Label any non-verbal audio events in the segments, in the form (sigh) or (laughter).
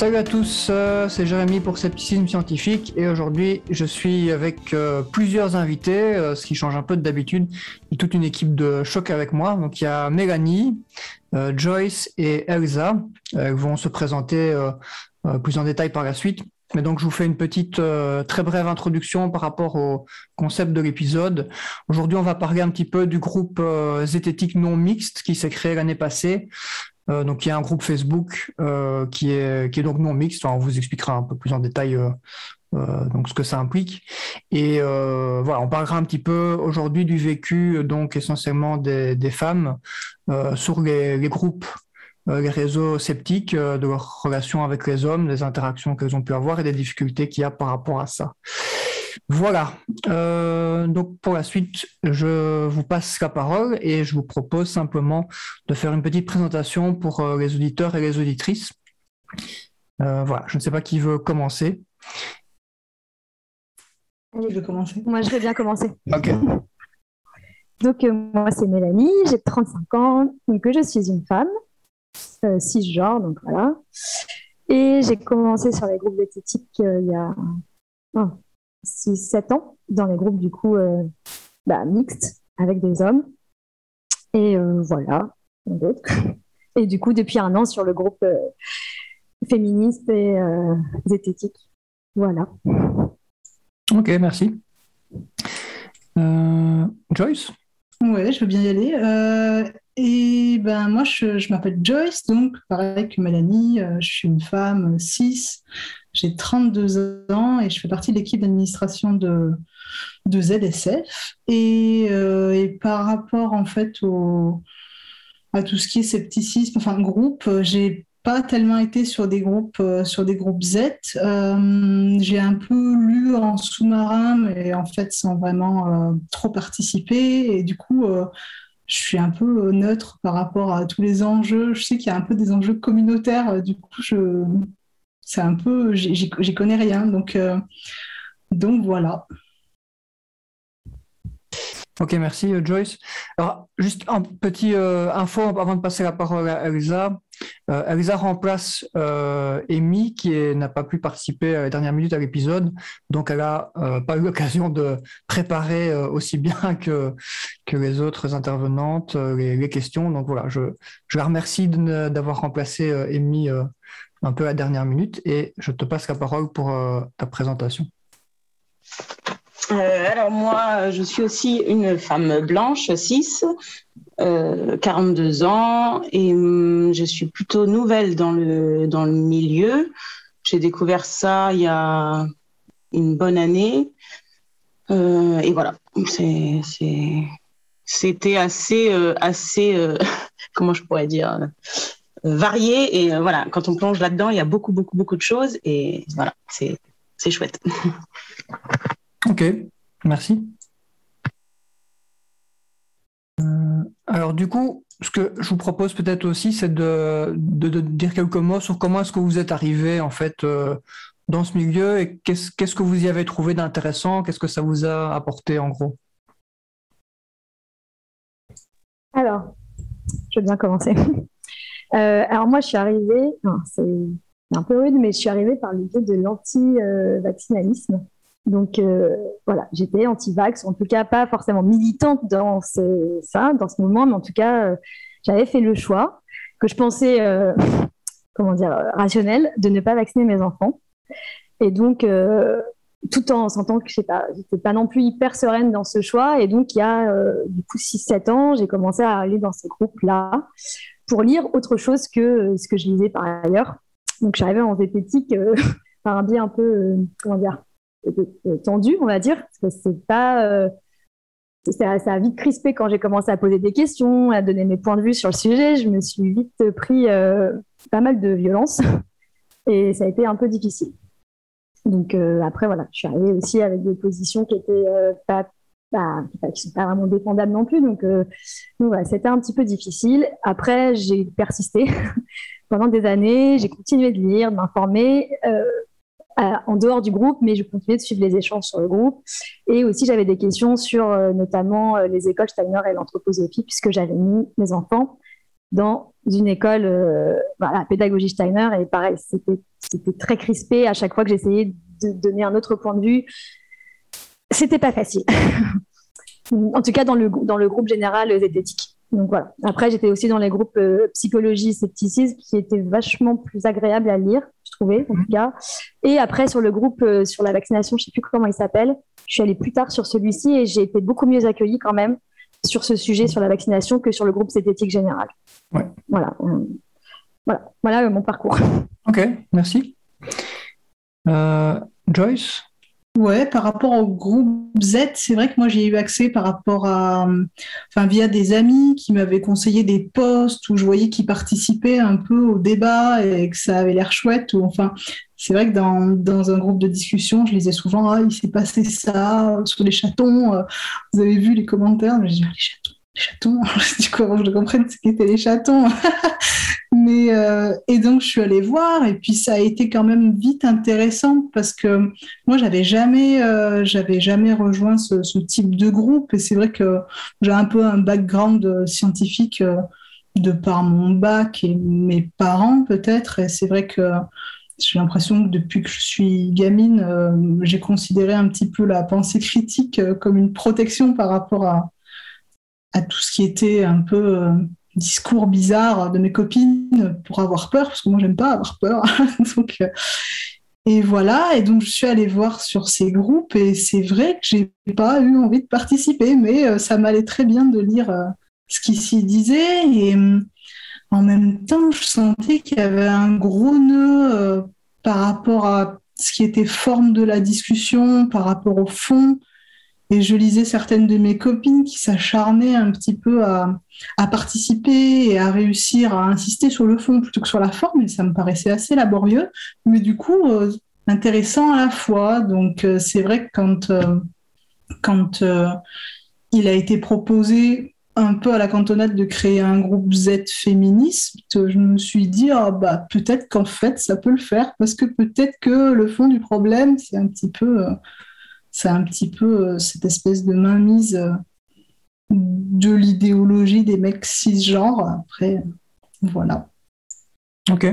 Salut à tous, euh, c'est Jérémy pour Scepticisme Scientifique et aujourd'hui je suis avec euh, plusieurs invités, euh, ce qui change un peu d'habitude. Il y a toute une équipe de choc avec moi. Donc il y a Mélanie, Joyce et Elsa. Elles vont se présenter plus en détail par la suite. Mais donc je vous fais une petite très brève introduction par rapport au concept de l'épisode. Aujourd'hui on va parler un petit peu du groupe zététique non mixte qui s'est créé l'année passée. Euh, donc il y a un groupe Facebook euh, qui, est, donc non mixte. on vous expliquera un peu plus en détail euh, ce que ça implique. Et voilà, on parlera un petit peu aujourd'hui du vécu donc essentiellement des, femmes sur les groupes les réseaux sceptiques, de leur relation avec les hommes, des interactions qu'elles ont pu avoir et des difficultés qu'il y a par rapport à ça. Voilà. Euh, donc pour la suite, je vous passe la parole et je vous propose simplement de faire une petite présentation pour euh, les auditeurs et les auditrices. Euh, voilà. Je ne sais pas qui veut commencer. je vais commencer? Moi, je vais bien commencer. Ok. Donc moi, c'est Mélanie, j'ai 35 ans, donc je suis une femme, cisgenre, donc voilà. Et j'ai commencé sur les groupes d'éthique il y a 6-7 ans dans les groupes du coup euh, bah, mixtes avec des hommes. Et euh, voilà. (laughs) Et du coup, depuis un an sur le groupe euh, féministe et zététique. Voilà. Ok, merci. Joyce? Ouais, je veux bien y aller. Et ben moi, je, m'appelle Joyce, donc pareil que Mélanie, je suis une femme cis, j'ai 32 ans et je fais partie de l'équipe d'administration de, de ZSF. Et, euh, et, par rapport en fait au, à tout ce qui est scepticisme, enfin groupe, j'ai pas tellement été sur des groupes euh, sur des groupes Z. Euh, j'ai un peu lu en sous-marin, mais en fait sans vraiment trop participer. Et du coup, je suis un peu neutre par rapport à tous les enjeux. Je sais qu'il y a un peu des enjeux communautaires. Du coup, je c'est un peu, j'y connais rien, donc, euh, donc voilà. Ok, merci euh, Joyce. Alors, juste un petit euh, info avant de passer la parole à Elsa. Elsa remplace Amy qui n'a pas pu participer à la dernière minute à l'épisode, donc elle n'a pas eu l'occasion de préparer aussi bien (laughs) que, les autres intervenantes les, questions. Donc voilà, je, je la remercie d'avoir remplacé Amy un peu à la dernière minute et je te passe la parole pour euh, ta présentation. Euh, alors moi, je suis aussi une femme blanche, cis, 42 euh, ans, et hum, je suis plutôt nouvelle dans le, dans le milieu. J'ai découvert ça il y a une bonne année. et voilà, c'était assez, assez (laughs) comment je pourrais dire, varié. Et euh, voilà, quand on plonge là-dedans, il y a beaucoup, beaucoup, beaucoup de choses. Et voilà, c'est chouette. (laughs) ok, merci. Euh, alors du coup, ce que je vous propose peut-être aussi, c'est de, dire quelques mots sur comment est-ce que vous êtes arrivé en fait euh, dans ce milieu et qu'est-ce, que vous y avez trouvé d'intéressant, qu'est-ce que ça vous a apporté en gros? Alors, je vais bien commencer. (laughs) Euh, alors moi, je suis arrivée, c'est un peu rude, mais je suis arrivée par l'idée de l'anti-vaccinalisme. Donc euh, voilà, j'étais anti-vax, en tout cas pas forcément militante dans ce, ça, dans ce moment, mais en tout cas, euh, j'avais fait le choix que je pensais, comment dire, rationnel, de ne pas vacciner mes enfants. Et donc, tout en sentant que je sais pas, non plus hyper sereine dans ce choix. Et donc, il y a du coup 6-7 ans, j'ai commencé à aller dans ce groupe-là pour lire autre chose que euh, ce que je lisais par ailleurs. Donc, j'arrivais en zététique euh, (laughs) par un biais un peu, euh, comment dire, tendu, on va dire, parce que c'est pas ça, a vite crispé quand j'ai commencé à poser des questions, à donner mes points de vue sur le sujet. Je me suis vite pris pas mal de violence (laughs) et ça a été un peu difficile. Donc après, voilà, je suis arrivée aussi avec des positions qui étaient pas qui sont pas vraiment défendables non plus. Donc, euh, c'était un petit peu difficile. Après, j'ai persisté (laughs) pendant des années. J'ai continué de lire, de m'informer euh, en dehors du groupe, mais je continuais de suivre les échanges sur le groupe. Et aussi, j'avais des questions sur euh, notamment euh, les écoles Steiner et l'anthroposophie, puisque j'avais mis mes enfants dans une école, voilà, pédagogie Steiner. Et pareil, c'était très crispé à chaque fois que j'essayais de donner un autre point de vue c'était pas facile. (laughs) en tout cas, dans le, dans le groupe général zététique. Donc voilà. Après, j'étais aussi dans les groupes euh, psychologie, scepticisme, qui étaient vachement plus agréables à lire, je trouvais, en tout cas. Et après, sur le groupe euh, sur la vaccination, je sais plus comment il s'appelle, je suis allée plus tard sur celui-ci et j'ai été beaucoup mieux accueillie quand même sur ce sujet, sur la vaccination, que sur le groupe zététique général. Ouais. Voilà. Voilà, voilà mon parcours. Ok, merci. Joyce? Ouais, par rapport au groupe Z, c'est vrai que moi j'ai eu accès par rapport à, enfin via des amis qui m'avaient conseillé des posts où je voyais qu'ils participaient un peu au débat et que ça avait l'air chouette. Ou enfin, c'est vrai que dans, un groupe de discussion, je lisais souvent ah il s'est passé ça sur les chatons. Euh, vous avez vu les commentaires? Je dis ah, les chatons, les chatons? du (laughs) coup, je comprenne ce qu'étaient les chatons. (laughs) Euh, et donc, je suis allée voir, et puis ça a été quand même vite intéressant parce que moi, j'avais jamais, euh, j'avais jamais rejoint ce, type de groupe. Et c'est vrai que j'ai un peu un background euh, scientifique de par mon bac et mes parents, peut-être. Et c'est vrai que j'ai l'impression que depuis que je suis gamine, j'ai considéré un petit peu la pensée critique comme une protection par rapport à tout ce qui était un peu discours bizarres de mes copines pour avoir peur, parce que moi, j'aime pas avoir peur. (laughs) donc, euh, et voilà, et donc je suis allée voir sur ces groupes, et c'est vrai que j'ai pas eu envie de participer, mais euh, ça m'allait très bien de lire euh, ce qui s'y disait, et en même temps, je sentais qu'il y avait un gros nœud par rapport à ce qui était forme de la discussion, par rapport au fond. Et je lisais certaines de mes copines qui s'acharnaient un petit peu à, participer et à réussir à insister sur le fond plutôt que sur la forme. Et ça me paraissait assez laborieux, mais du coup euh, intéressant à la fois. Donc euh, c'est vrai que quand, euh, quand il a été proposé un peu à la cantonade de créer un groupe Z féministe, je me suis dit ah, bah peut-être qu'en fait ça peut le faire parce que peut-être que le fond du problème c'est un petit peu c'est un petit peu euh, cette espèce de mainmise euh, de l'idéologie des mecs cisgenres. Après, voilà. Ok.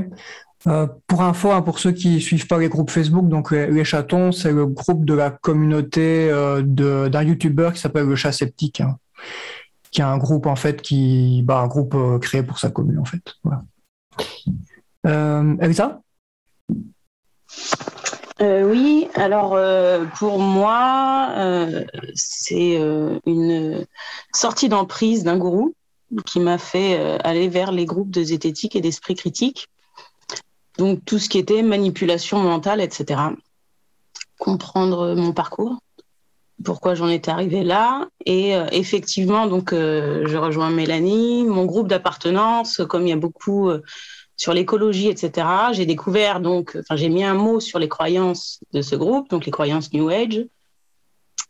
Euh, pour info, hein, pour ceux qui suivent pas les groupes Facebook, donc les, chatons, c'est le groupe de la communauté d'un youtubeur qui s'appelle le chat sceptique, hein, qui est un groupe en fait qui, bah, un groupe créé pour sa commune en fait. Euh, oui, alors euh, pour moi, euh, c'est une sortie d'emprise d'un gourou qui m'a fait aller vers les groupes de zététique et d'esprit critique. Donc tout ce qui était manipulation mentale, etc. Comprendre mon parcours, pourquoi j'en étais arrivée là. Et effectivement, donc je rejoins Mélanie, mon groupe d'appartenance, comme il y a beaucoup sur l'écologie, etc. J'ai découvert donc, enfin, j'ai mis un mot sur les croyances de ce groupe, donc les croyances New Age,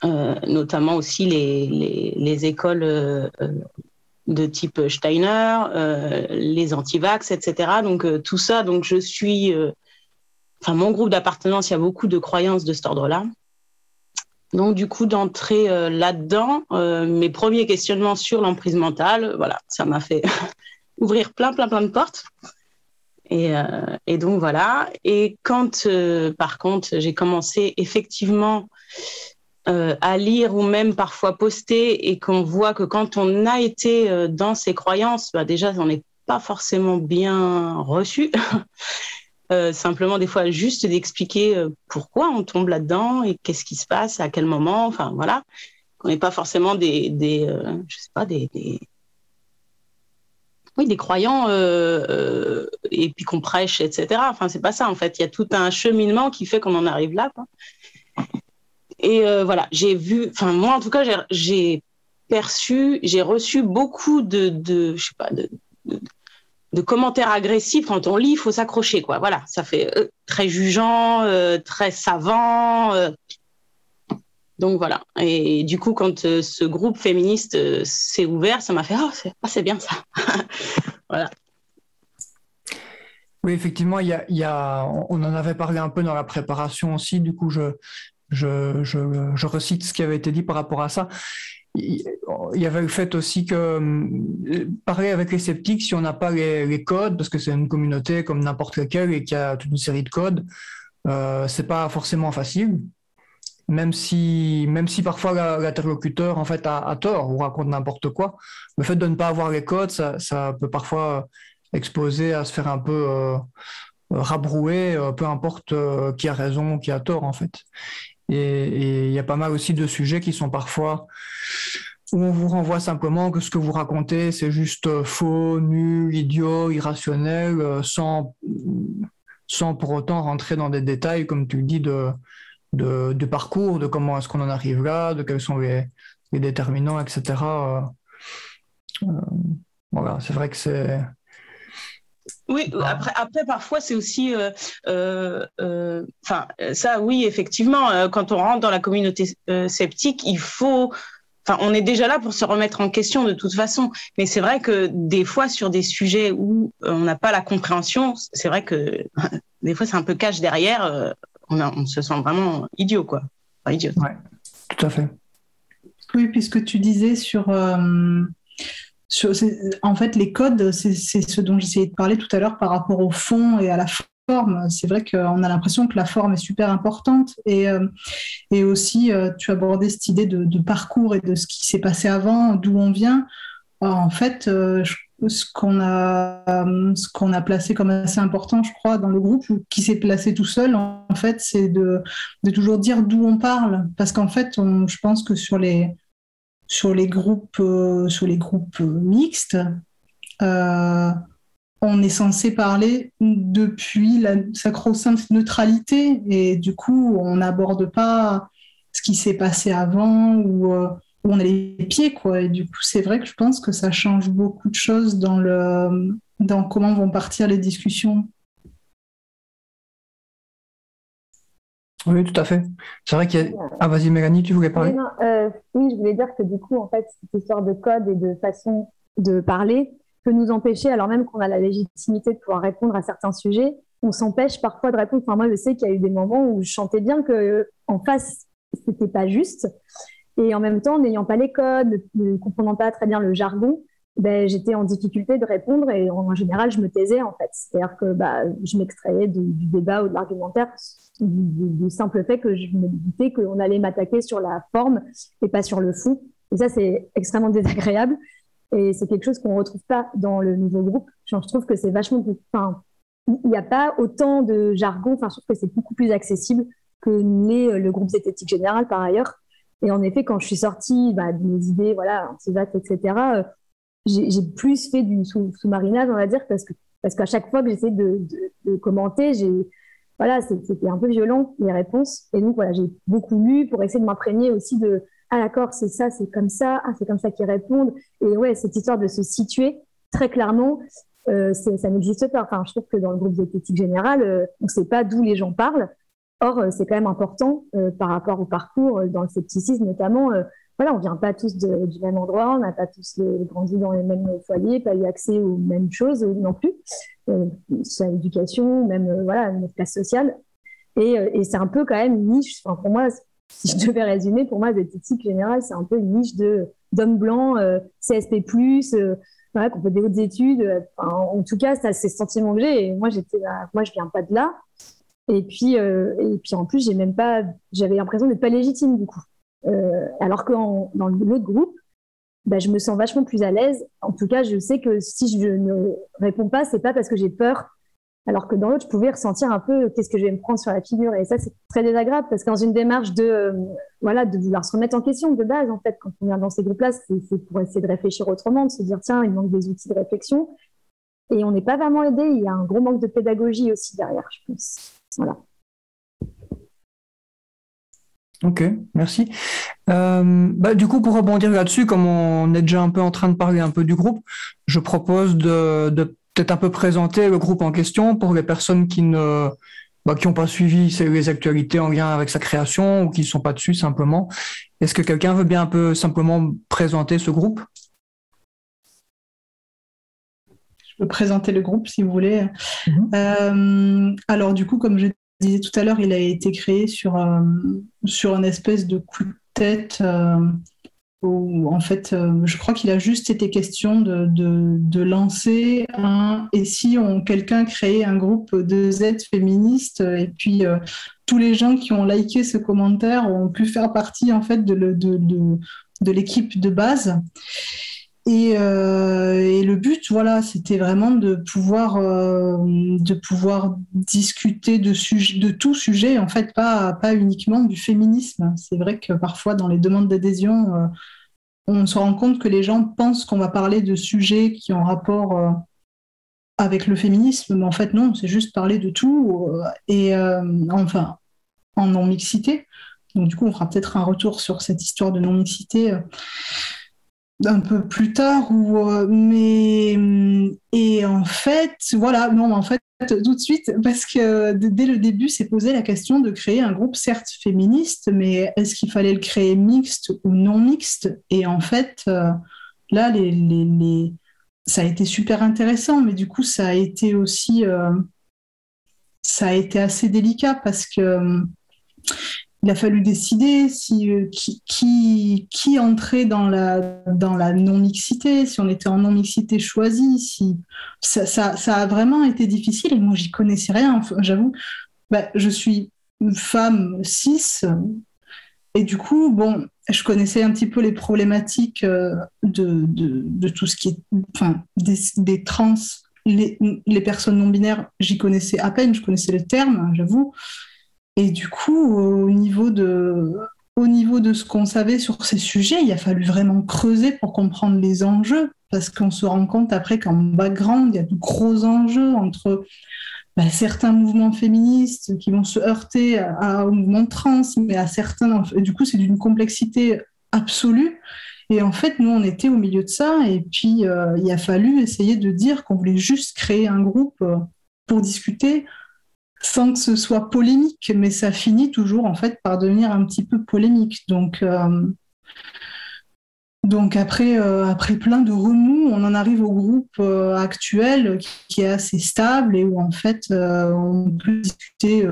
euh, notamment aussi les, les, les écoles euh, de type Steiner, euh, les anti-vax, etc. Donc tout ça, donc je suis, enfin mon groupe d'appartenance, il y a beaucoup de croyances de cet ordre-là. Donc du coup d'entrer là-dedans, mes premiers questionnements sur l'emprise mentale, voilà, ça m'a fait (laughs) ouvrir plein plein plein de portes. Euh, et, donc voilà. Et quand, euh, par contre, j'ai commencé effectivement euh, à lire ou même parfois poster et qu'on voit que quand on a été dans ces croyances, bah déjà, on n'est pas forcément bien reçu. (laughs) simplement, des fois, juste d'expliquer pourquoi on tombe là-dedans et qu'est-ce qui se passe, à quel moment. Enfin, voilà. On n'est pas forcément des, des je sais pas, des oui, des croyants euh, euh, et puis qu'on prêche, etc. Enfin, c'est pas ça en fait. Il y a tout un cheminement qui fait qu'on en arrive là. Et voilà, j'ai vu, enfin moi en tout cas, j'ai perçu, j'ai reçu beaucoup de, de, je sais pas, de, de, commentaires agressifs quand on lit, il faut s'accrocher, quoi. Voilà, ça fait euh, très jugeant, euh, très savant. Euh. donc voilà. Et du coup, quand ce groupe féministe s'est ouvert, ça m'a fait oh, ah, c'est bien ça. (laughs) voilà. Oui, effectivement, on en avait parlé un peu dans la préparation aussi. Du coup, je recite ce qui avait été dit par rapport à ça il y avait le fait aussi que euh, parler avec les sceptiques, si on n'a pas les, codes, parce que c'est une communauté comme n'importe laquelle et qu'il y a toute une série de codes, euh, c'est pas forcément facile. Même si, même si parfois l'interlocuteur en fait a, tort ou raconte n'importe quoi, le fait de ne pas avoir les codes, ça, peut parfois exposer à se faire un peu euh, rabrouer, euh, peu importe qui a raison ou qui a tort en fait. Et il y a pas mal aussi de sujets qui sont parfois où on vous renvoie simplement que ce que vous racontez, c'est juste euh, faux, nul, idiot, irrationnel, euh, sans, sans pour autant rentrer dans des détails, comme tu le dis, de, de, du parcours, de comment est-ce qu'on en arrive là, de quels sont les, les déterminants, etc. Euh, voilà, c'est vrai que c'est oui, après, après parfois c'est aussi, euh, euh, euh, enfin ça oui effectivement, quand on rentre dans la communauté sceptique, il faut, enfin on est déjà là pour se remettre en question de toute façon, mais c'est vrai que des fois sur des sujets où on n'a pas la compréhension, c'est vrai que (laughs) des fois c'est un peu cache derrière, on, on, se sent vraiment idiot quoi, enfin, idiot. Ouais, tout à fait. Oui, puisque tu disais sur en fait, les codes, c'est ce dont j'essayais de parler tout à l'heure par rapport au fond et à la forme. C'est vrai qu'on a l'impression que la forme est super importante. Et, euh, et aussi, euh, tu abordais cette idée de, parcours et de ce qui s'est passé avant, d'où on vient. en fait, euh, ce qu'on a, ce qu'on a placé comme assez important, je crois, dans le groupe, ou qui s'est placé tout seul, en fait, c'est de, de, toujours dire d'où on parle. Parce qu'en fait, je pense que sur les sur les groupes, euh, sur les groupes mixtes, euh, on est censé parler depuis la sacro-sainte neutralité et du coup, on n'aborde pas ce qui s'est passé avant ou euh, où on a les pieds. Quoi. Et du coup, c'est vrai que je pense que ça change beaucoup de choses dans, le, dans comment vont partir les discussions. Oui, tout à fait. C'est vrai qu'il y a... Ah, vas-y, Mélanie, tu voulais parler? Euh, Oui, je voulais dire que du coup, en fait, cette histoire de code et de façon de parler peut nous empêcher, alors même qu'on a la légitimité de pouvoir répondre à certains sujets, on s'empêche parfois de répondre. Enfin, moi, je sais qu'il y a eu des moments où je chantais bien que en face, c'était pas juste. Et en même temps, n'ayant pas les codes, ne comprenant pas très bien le jargon, ben, j'étais en difficulté de répondre et en, général, je me taisais en fait. C'est-à-dire que bah, je m'extrayais du, débat ou de l'argumentaire du, simple fait que je me disais qu'on allait m'attaquer sur la forme et pas sur le fond. Et ça, c'est extrêmement (laughs) désagréable. Et c'est quelque chose qu'on ne retrouve pas dans le nouveau groupe. je trouve que c'est vachement plus. Il n'y a pas autant de jargon. Enfin, je trouve que c'est beaucoup plus accessible que l'est le groupe zététique général par ailleurs. Et en effet, quand je suis sortie bah, de mes idées, voilà, anti etc., j'ai plus fait du sous-marinage, on va dire, parce que parce qu'à chaque fois que j'essaie de, commenter, j'ai voilà, c'était un peu violent les réponses. Et donc voilà, j'ai beaucoup lu pour essayer de m'imprégner aussi de ah d'accord, c'est ça, c'est comme ça, ah c'est comme ça qu'ils répondent. Et ouais, cette histoire de se situer très clairement, euh, ça n'existe pas. Enfin, je trouve que dans le groupe zététique général, euh, on ne sait pas d'où les gens parlent. Or, euh, c'est quand même important euh, par rapport au parcours, dans le scepticisme notamment, voilà, on vient pas tous du même endroit, on n'a pas tous grandi dans les mêmes foyers, pas eu accès aux mêmes choses non plus, euh, soit l'éducation, même euh, voilà, notre classe sociale. Et, euh, c'est un peu quand même une niche. Enfin, pour moi, (laughs) si je devais résumer, pour moi, l'éthique générale, c'est un peu une niche de d'hommes blancs, euh, CSP+, euh, voilà, qu'on fait des hautes études. en tout cas, c'est ce sentiment que j'ai. Et moi, j'étais, moi, je viens pas de là. Et puis, et puis en plus, j'ai même pas, j'avais l'impression d'être pas légitime du coup. Euh, alors que dans l'autre groupe, bah, je me sens vachement plus à l'aise. En tout cas, je sais que si je ne réponds pas, c'est pas parce que j'ai peur. Alors que dans l'autre, je pouvais ressentir un peu qu'est-ce que je vais me prendre sur la figure. Et ça, c'est très désagréable parce que dans une démarche de, euh, voilà, de vouloir se remettre en question de base, en fait, quand on vient dans ces groupes-là, c'est pour essayer de réfléchir autrement, de se dire, tiens, il manque des outils de réflexion. Et on n'est pas vraiment aidé. Il y a un gros manque de pédagogie aussi derrière, je pense. Ok, merci. Euh, bah, du coup, pour rebondir là-dessus, comme on est déjà un peu en train de parler un peu du groupe, je propose de, peut-être un peu présenter le groupe en question pour les personnes qui ne bah, qui n'ont pas suivi les actualités en lien avec sa création ou qui ne sont pas dessus simplement. Est-ce que quelqu'un veut bien un peu simplement présenter ce groupe? Peux présenter le groupe si vous voulez. Mhm. Euh, alors du coup, comme je disais tout à l'heure, il a été créé sur, euh, sur un espèce de coup de tête. Euh, où, en fait, euh, je crois qu'il a juste été question de, de, lancer un. Et si on, quelqu'un créait un groupe de Z féministes, et puis tous les gens qui ont liké ce commentaire ont pu faire partie en fait de, de, de, de l'équipe Euh, et, le but, voilà, c'était vraiment de pouvoir, euh, de pouvoir discuter de, de tout sujet, en fait, pas, pas uniquement du féminisme. C'est vrai que parfois, dans les demandes d'adhésion, euh, on se rend compte que les gens pensent qu'on va parler de sujets qui ont rapport avec le féminisme, mais en fait, non, c'est juste parler de tout, et enfin, en non-mixité. Donc, du coup, on fera peut-être un retour sur cette histoire de non-mixité un peu plus tard ou euh, mais et en fait voilà non en fait tout de suite parce que dès le début s'est posé la question de créer un groupe certes féministe mais est-ce qu'il fallait le créer mixte ou non mixte? Et en fait euh, là les, les, ça a été super intéressant mais du coup ça a été aussi euh, ça a été assez délicat parce que il a fallu décider si, euh, qui, qui, entrait dans la, dans la non-mixité, si on était en non-mixité choisie. Si, ça, ça, a vraiment été difficile et moi, j'y connaissais rien. J'avoue, bah, je suis femme cis et du coup, bon, je connaissais un petit peu les problématiques euh, de, de, de tout ce qui est enfin, des, des trans. Les, les, personnes non binaires, j'y connaissais à peine, je connaissais le terme, j'avoue. Et du coup, au niveau de, au niveau de ce qu'on savait sur ces sujets, il a fallu vraiment creuser pour comprendre les enjeux, parce qu'on se rend compte après qu'en background, il y a de gros enjeux entre bah, certains mouvements féministes qui vont se heurter à, au mouvement trans, mais à certains, du coup, c'est d'une complexité absolue. Et en fait, nous, on était au milieu de ça, et puis euh, il a fallu essayer de dire qu'on voulait juste créer un groupe euh, pour discuter sans que ce soit polémique, mais ça finit toujours en fait par devenir un petit peu polémique. Donc, euh, donc après, euh, après plein de remous, on en arrive au groupe euh, actuel qui est assez stable et où en fait on peut discuter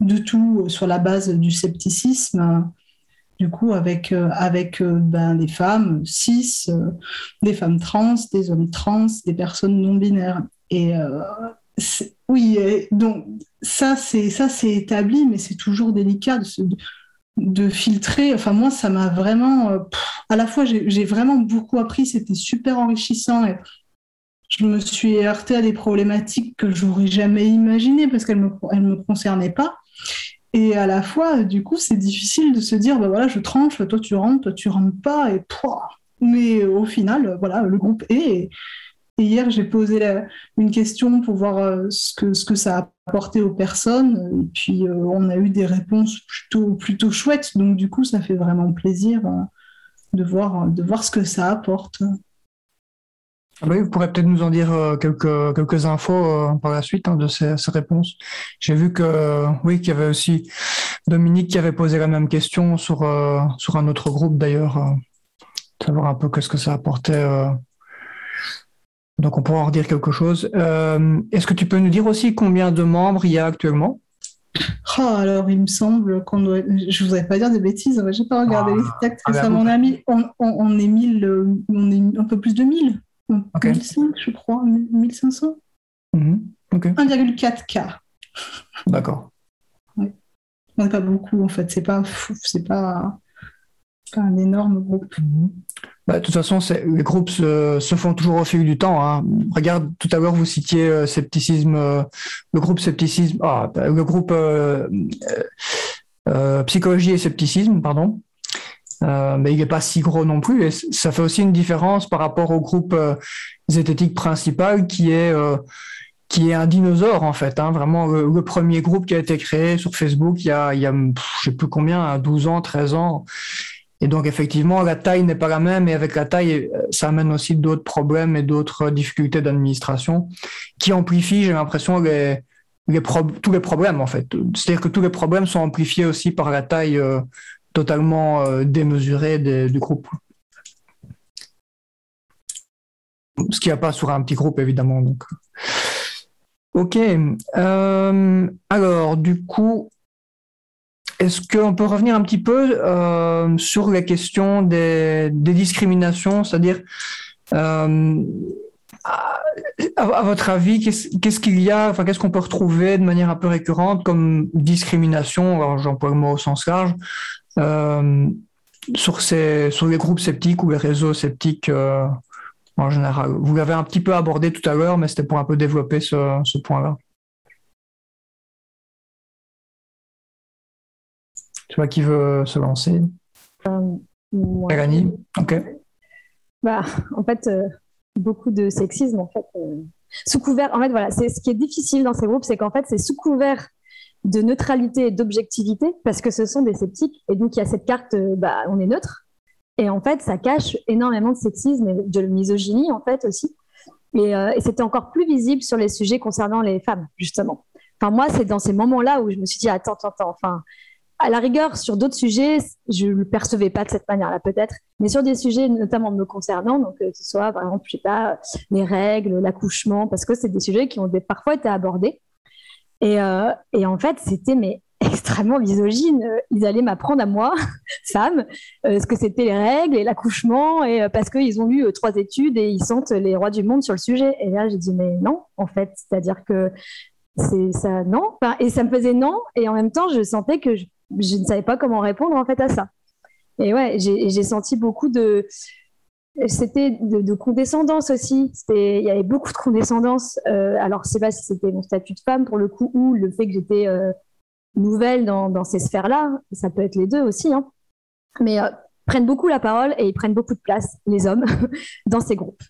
de tout sur la base du scepticisme. Du coup, avec, avec ben, des femmes cis, des femmes trans, des hommes trans, des personnes non binaires. Et oui, donc ça c'est établi, mais c'est toujours délicat de, filtrer. Enfin moi ça m'a vraiment, euh, à la fois j'ai vraiment beaucoup appris, c'était super enrichissant je me suis heurtée à des problématiques que j'aurais jamais imaginées parce qu'elles me me concernaient pas. Et à la fois, du coup, c'est difficile de se dire, bah voilà, je tranche, toi tu rentres, toi tu rentres pas, et mais au final, voilà, le groupe est. hier, j'ai posé une question pour voir euh, ce, que, ce que ça a apporté aux personnes. Et puis, euh, on a eu des réponses plutôt, plutôt chouettes. Donc, du coup, ça fait vraiment plaisir euh, de, voir, de voir ce que ça apporte. Ah bah oui, vous pourrez peut-être nous en dire quelques, quelques infos par la suite hein, de ces, réponses. J'ai vu que oui, qu'il y avait aussi Dominique qui avait posé la même question sur, sur un autre groupe d'ailleurs, savoir un peu qu'est-ce que ça apportait donc on pourra en dire quelque chose. Euh, est-ce que tu peux nous dire aussi combien de membres il y a actuellement? Oh, alors, il me semble qu'on doit. Je ne voudrais pas dire de bêtises, je n'ai pas regardé ah, les stats récemment. On, on, est 1000, on est un peu plus de 1000. 1005, je crois, 1500. 1,4K. D'accord. On n'est pas beaucoup, en fait. C'est pas, c'est pas, pas un énorme groupe. Mhm. Bah, de toute façon, les groupes se, font toujours au fil du temps. Hein. Regarde, tout à l'heure, vous citiez euh, scepticisme, euh, le groupe scepticisme, ah, bah, le groupe euh, psychologie et scepticisme, pardon. mais il n'est pas si gros non plus. Et ça fait aussi une différence par rapport au groupe zététique principal qui est qui est un dinosaure en fait, hein, vraiment le, premier groupe qui a été créé sur Facebook il y a, il y a je sais plus combien, 12 ans, 13 ans. Et donc effectivement, la taille n'est pas la même et avec la taille, ça amène aussi d'autres problèmes et d'autres difficultés d'administration qui amplifient, j'ai l'impression, tous les problèmes en fait. C'est-à-dire que tous les problèmes sont amplifiés aussi par la taille euh, totalement euh, démesurée du groupe. Ce qu'il n'y a pas sur un petit groupe évidemment. Donc. Ok. Euh, alors, du coup, est-ce qu'on peut revenir un petit peu euh, sur la question des, discriminations, c'est-à-dire, euh, à, votre avis, qu'est-ce qu'il y a, qu'est-ce qu'on peut retrouver de manière un peu récurrente comme discrimination, j'emploie le mot au sens large, sur, ces, sur les groupes sceptiques ou les réseaux sceptiques en général. Vous l'avez un petit peu abordé tout à l'heure, mais c'était pour un peu développer ce, point-là. Tu vois qui veut se lancer euh, Ok. Bah, en fait, euh, beaucoup de sexisme, en fait. Euh, sous couvert, en fait, voilà, c'est ce qui est difficile dans ces groupes, c'est qu'en fait, c'est sous couvert de neutralité et d'objectivité, parce que ce sont des sceptiques, et donc il y a cette carte, bah, on est neutre, et en fait, ça cache énormément de sexisme et de misogynie, en fait, aussi. Euh, et, c'était encore plus visible sur les sujets concernant les femmes, justement. Enfin, moi, c'est dans ces moments-là où je me suis dit, attends, attends, attends. Enfin, à la rigueur, sur d'autres sujets, je ne le percevais pas de cette manière-là, peut-être. Mais sur des sujets notamment me concernant, donc que ce soit, par exemple, je sais pas, les règles, l'accouchement, parce que c'est des sujets qui ont parfois été abordés. Et, euh, et en fait, c'était mais (laughs) extrêmement misogyne. Ils allaient m'apprendre à moi, (laughs) femme, euh, ce que c'était les règles et l'accouchement, et euh, parce qu'ils ont lu euh, trois études et ils sentent les rois du monde sur le sujet. Et là, j'ai dit mais non, en fait, c'est-à-dire que c'est ça, non. et ça me faisait non, et en même temps, je sentais que je, ne savais pas comment répondre en fait à ça. Et ouais, j'ai senti beaucoup de c'était de, condescendance aussi. Il y avait beaucoup de condescendance. alors, je sais pas si c'était mon statut de femme pour le coup ou le fait que j'étais nouvelles dans, ces sphères-là, ça peut être les deux aussi, hein. mais euh, prennent beaucoup la parole et ils prennent beaucoup de place, les hommes, (laughs) dans ces groupes.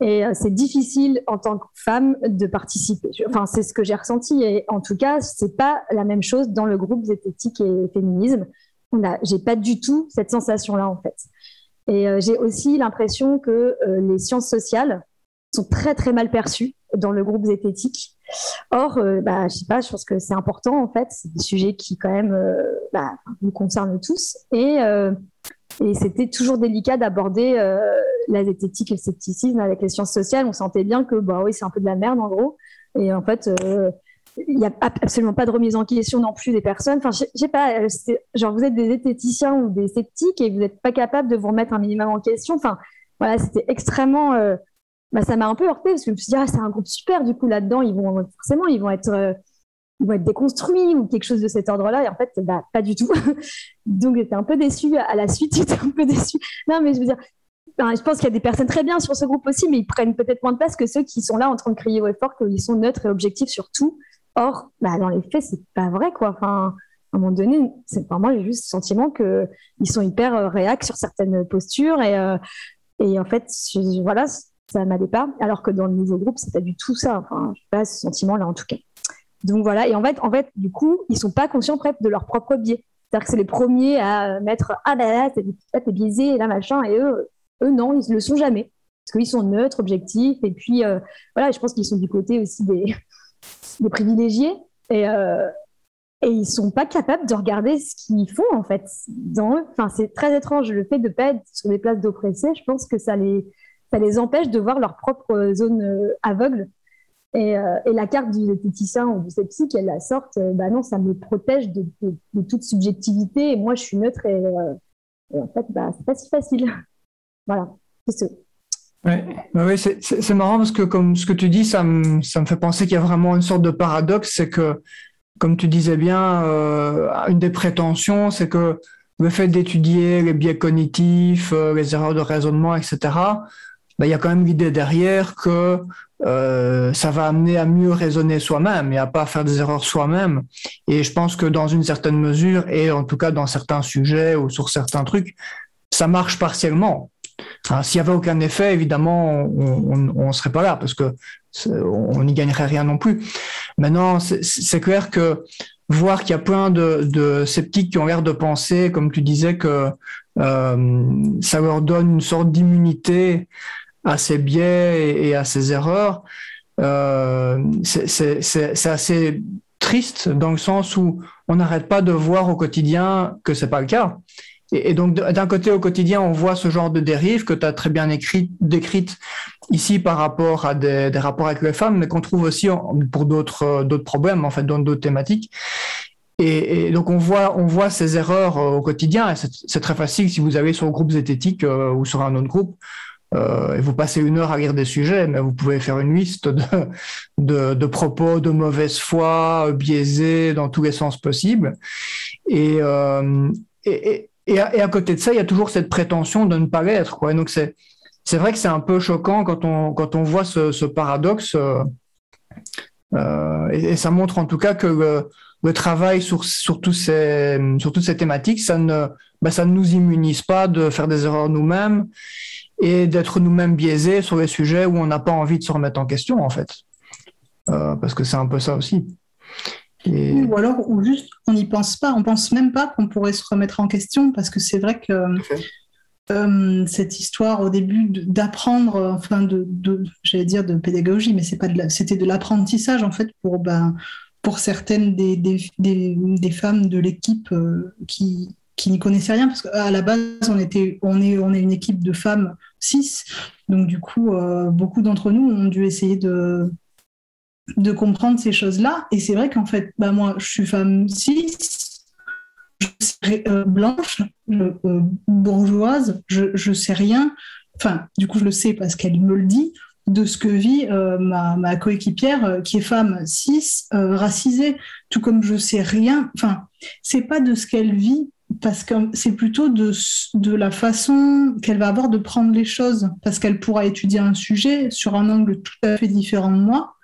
Et euh, c'est difficile en tant que femme de participer. Enfin, c'est ce que j'ai ressenti. Et en tout cas, c'est pas la même chose dans le groupe zététique et féminisme. On a, j'ai pas du tout cette sensation-là en fait. Et euh, j'ai aussi l'impression que les sciences sociales sont très très mal perçues dans le groupe zététique Or, euh, bah, je sais pas, je pense que c'est important en fait. C'est des sujets qui quand même euh, bah, nous concernent tous. Et, euh, et c'était toujours délicat d'aborder la zététique et le scepticisme avec les sciences sociales. On sentait bien que bah oui, c'est un peu de la merde en gros. Et en fait, il n'y a absolument pas de remise en question non plus des personnes. Enfin, je sais pas, genre vous êtes des zététiciens ou des sceptiques et vous n'êtes pas capable de vous remettre un minimum en question. Enfin, voilà, c'était extrêmement bah, ça m'a un peu heurté parce que je me suis dit, ah, c'est un groupe super, du coup, là-dedans, ils vont forcément, ils vont être, euh, vont être déconstruits ou quelque chose de cet ordre-là. Et en fait, bah, pas du tout. (laughs) Donc, j'étais un peu déçue à la suite, (laughs) j'étais un peu déçue. Non, mais je veux dire, je pense qu'il y a des personnes très bien sur ce groupe aussi, mais ils prennent peut-être moins de place que ceux qui sont là en train de crier au effort qu'ils sont neutres et objectifs sur tout. Or, bah, dans les faits, c'est pas vrai, quoi. Enfin, à un moment donné, moi, j'ai juste le sentiment qu'ils sont hyper euh, réacs sur certaines postures et, euh, et en fait, voilà, ça m'allait pas. Alors que dans le nouveau groupe, c'est pas du tout ça. Enfin, je pas ce sentiment-là en tout cas. Donc voilà. Et en fait, du coup, ils sont pas conscients de leur propre biais. C'est-à-dire que c'est les premiers à mettre ah ben là, t'es biaisé, là machin, et eux, eux non, ils le sont jamais parce qu'ils sont neutres, objectifs, et puis euh, voilà, je pense qu'ils sont du côté aussi des, (laughs) des privilégiés et euh, et ils sont pas capables de regarder ce qu'ils font en fait dans eux. Enfin, c'est très étrange le fait de pas être sur des places d'oppressés. Je pense que ça les ça les empêche de voir leur propre zone euh, aveugle. Et, euh, et, la carte du zététicien ou du sceptique, elle la sorte, euh, bah non, ça me protège de, toute subjectivité. Et moi, je suis neutre et, en fait, bah, c'est pas si facile. (laughs) voilà, c'est ça. Ouais, c'est marrant parce que comme ce que tu dis, ça me, fait penser qu'il y a vraiment une sorte de paradoxe, c'est que, comme tu disais bien, une des prétentions, c'est que le fait d'étudier les biais cognitifs, les erreurs de raisonnement, etc., ben, il y a quand même l'idée derrière que euh, ça va amener à mieux raisonner soi-même et à pas faire des erreurs soi-même. Et je pense que dans une certaine mesure, et en tout cas dans certains sujets ou sur certains trucs, ça marche partiellement. S'il n'y avait aucun effet, évidemment, on ne serait pas là parce que on n'y gagnerait rien non plus. Maintenant, c'est clair que voir qu'il y a plein de, sceptiques qui ont l'air de penser, comme tu disais, que euh, ça leur donne une sorte d'immunité à ces biais et, à ces erreurs, euh, c'est assez triste dans le sens où on n'arrête pas de voir au quotidien que c'est pas le cas. Et, donc, d'un côté, au quotidien, on voit ce genre de dérive que tu as très bien écrit, décrite ici par rapport à des, rapports avec les femmes, mais qu'on trouve aussi pour d'autres d'autres problèmes, en fait, dans d'autres thématiques. Et, donc, on voit, on voit ces erreurs euh, au quotidien. C'est très facile si vous allez sur le groupe zététique euh, ou sur un autre groupe. Euh, et vous passez une heure à lire des sujets, mais vous pouvez faire une liste de, propos de mauvaise foi, biaisés dans tous les sens possibles. Et, euh, et, à, côté de ça, il y a toujours cette prétention de ne pas l'être. Quoi. donc c'est c'est vrai que c'est un peu choquant quand on quand on voit ce, paradoxe. Euh, et, ça montre en tout cas que le, le travail sur, sur, tous ces, sur toutes ces thématiques, ça ne, bah, ça ne nous immunise pas de faire des erreurs nous-mêmes et d'être nous-mêmes biaisés sur les sujets où on n'a pas envie de se remettre en question, en fait. Euh, parce que c'est un peu ça aussi. Ou alors, ou juste, on n'y pense pas, on pense même pas qu'on pourrait se remettre en question, parce que c'est vrai que euh, cette histoire au début d'apprendre, enfin de, j'allais dire de pédagogie, mais c'est pas de c'était de l'apprentissage en fait pour ben, pour certaines des, des, des, femmes de l'équipe euh, qui, qui n'y connaissaient rien, parce qu'à la base, on, était, on, est, on est une équipe de femmes six, donc du coup, euh, beaucoup d'entre nous ont dû essayer de, de comprendre ces choses-là. Et c'est vrai qu'en fait, bah, moi, je suis femme cis, je suis euh, blanche, euh, bourgeoise, je ne sais rien. Enfin, du coup, je le sais parce qu'elle me le dit de ce que vit ma, ma, coéquipière qui est femme cis, racisée, tout comme je sais rien. Enfin, c'est pas de ce qu'elle vit parce que c'est plutôt de, de la façon qu'elle va avoir de prendre les choses, parce qu'elle pourra étudier un sujet sur un angle tout à fait différent de moi,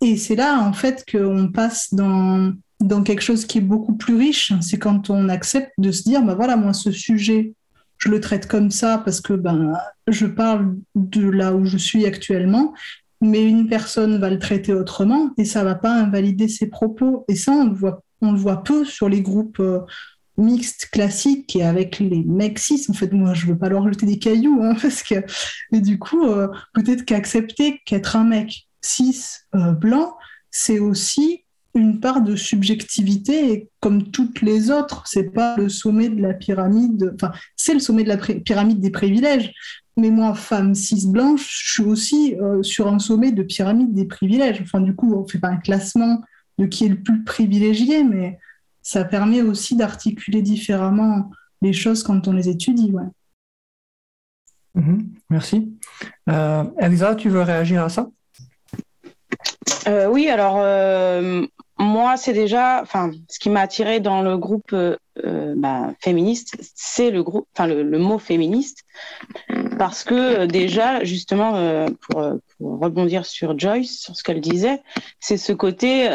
et c'est là, en fait, qu'on passe dans, dans quelque chose qui est beaucoup plus riche. C'est quand on accepte de se dire, bah voilà, moi, ce sujet, je le traite comme ça parce que ben, je parle de là où je suis actuellement, mais une personne va le traiter autrement et ça va pas invalider ses propos. Et ça, on le voit, on le voit peu sur les groupes mixtes classiques et avec les mecs cis. En fait, moi, je veux pas leur jeter des cailloux, hein, (laughs) parce que, et du coup, euh, peut-être qu'accepter qu'être un mec cis euh, blanc, c'est aussi une part de subjectivité comme toutes les autres. C'est pas le sommet de la pyramide, enfin, c'est le sommet de la pyramide des privilèges. Mais moi, femme cis blanche, je suis aussi euh, sur un sommet de pyramide des privilèges. Enfin, du coup, on fait pas un classement de qui est le plus privilégié, mais ça permet aussi d'articuler différemment les choses quand on les étudie. Ouais. Mhm. merci. Euh, Elsa, tu veux réagir à ça? Euh, oui, alors euh, moi, c'est déjà, enfin, ce qui m'a attiré dans le groupe euh, bah, féministe, c'est le groupe, enfin, le, mot féministe, parce que déjà, justement, pour, rebondir sur Joyce, sur ce qu'elle disait, c'est ce côté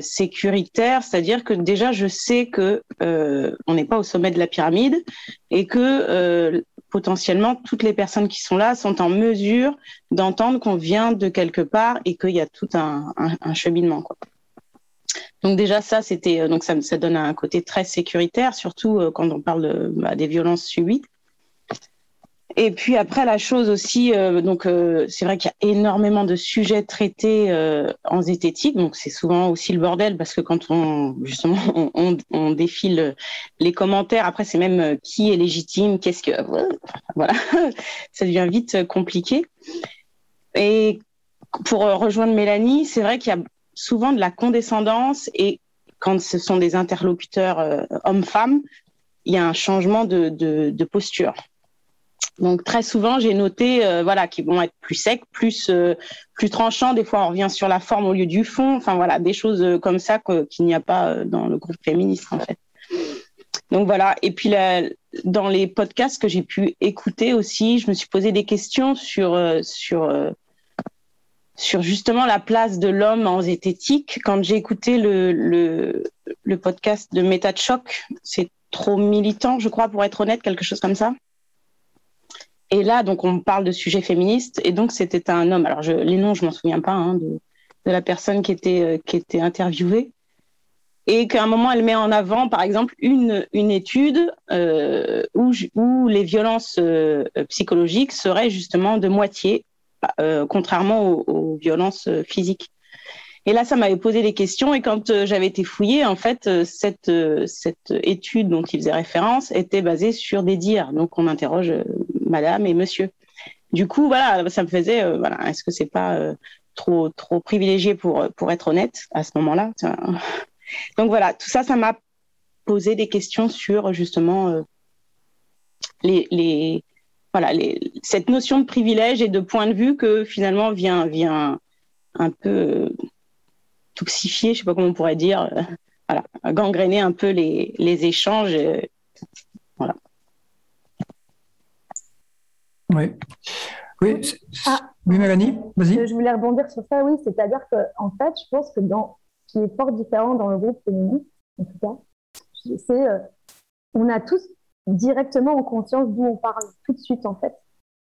sécuritaire, c'est-à-dire que déjà, je sais que on n'est pas au sommet de la pyramide et que potentiellement toutes les personnes qui sont là sont en mesure d'entendre qu'on vient de quelque part et qu'il y a tout un, cheminement. Quoi. Donc déjà ça, c'était euh, donc ça, ça, donne un côté très sécuritaire, surtout euh, quand on parle bah, des violences subies. Et puis après la chose aussi, euh, donc euh, c'est vrai qu'il y a énormément de sujets traités euh, en zététique, donc c'est souvent aussi le bordel parce que quand on justement (laughs) on, on, défile les commentaires, après c'est même qui est légitime, qu'est-ce que voilà, (laughs) ça devient vite compliqué. Et pour rejoindre Mélanie, c'est vrai qu'il y a souvent de la condescendance et quand ce sont des interlocuteurs hommes-femmes, il y a un changement de, de, de posture. Donc très souvent, j'ai noté, euh, voilà, qu'ils vont être plus secs, plus euh, plus tranchants. Des fois, on revient sur la forme au lieu du fond. Enfin voilà, des choses euh, comme ça qu'il n'y a pas dans le groupe féministe en fait. Donc voilà. Et puis dans les podcasts que j'ai pu écouter aussi, je me suis posé des questions sur sur sur justement la place de l'homme en zététique. Quand j'ai écouté le, le, le podcast de Méta de Choc, c'est trop militant, je crois, pour être honnête, quelque chose comme ça. Et là, donc, on parle de sujets féministes. Et donc, c'était un homme. Alors, les noms, je m'en souviens pas hein, de, la personne qui était, euh, qui était interviewée. Et qu'à un moment, elle met en avant, par exemple, une, étude euh, où, les violences euh, psychologiques seraient justement de moitié, contrairement aux, violences physiques. Et là, ça m'avait posé des questions. Et quand euh, j'avais été fouillée, en fait, euh, cette, euh, cette étude dont il faisait référence était basée sur des dires. Donc, on interroge madame et monsieur. Du coup, voilà, ça me faisait, voilà, est-ce que c'est pas trop, trop privilégié pour, pour être honnête à ce moment-là (laughs) Donc, voilà, tout ça, ça m'a posé des questions sur justement les, les, voilà, les, cette notion de privilège et de point de vue que finalement vient, vient un peu toxifier, je sais pas comment on pourrait dire, euh, voilà, gangréner un peu les, les échanges. Euh, voilà. Oui. Oui, ah, oui Mélanie, vas-y. Je voulais rebondir sur ça, oui, c'est-à-dire qu'en en fait, je pense que dans ce qui est fort différent dans le groupe féministe, en tout cas, c'est euh, on a tous directement en conscience d'où on parle tout de suite, en fait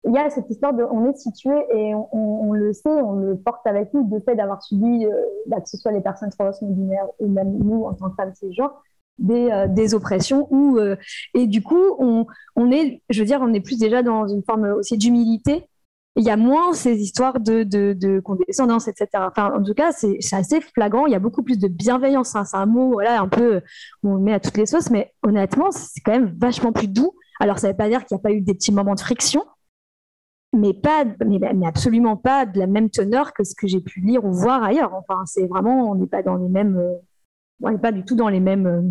il y a cette histoire de on est situé et on, le sait, on le porte avec nous, de fait d'avoir subi, euh, bah, que ce soit les personnes trans binaires ou même nous en tant que femmes cisgenres, des, euh, des oppressions ou euh, et du coup on, on est, je veux dire, on est plus déjà dans une forme aussi d'humilité. Il y a moins ces histoires de, de, de condescendance, etc. Enfin, en tout cas, c'est assez flagrant. Il y a beaucoup plus de bienveillance. Hein. C'est un mot, voilà, un peu, on le met à toutes les sauces, mais honnêtement, c'est quand même vachement plus doux. Alors, ça ne veut pas dire qu'il n'y a pas eu des petits moments de friction, mais pas, mais, absolument pas de la même teneur que ce que j'ai pu lire ou voir ailleurs. Enfin, c'est vraiment, on n'est pas dans les mêmes, euh, on n'est pas du tout dans les mêmes, euh,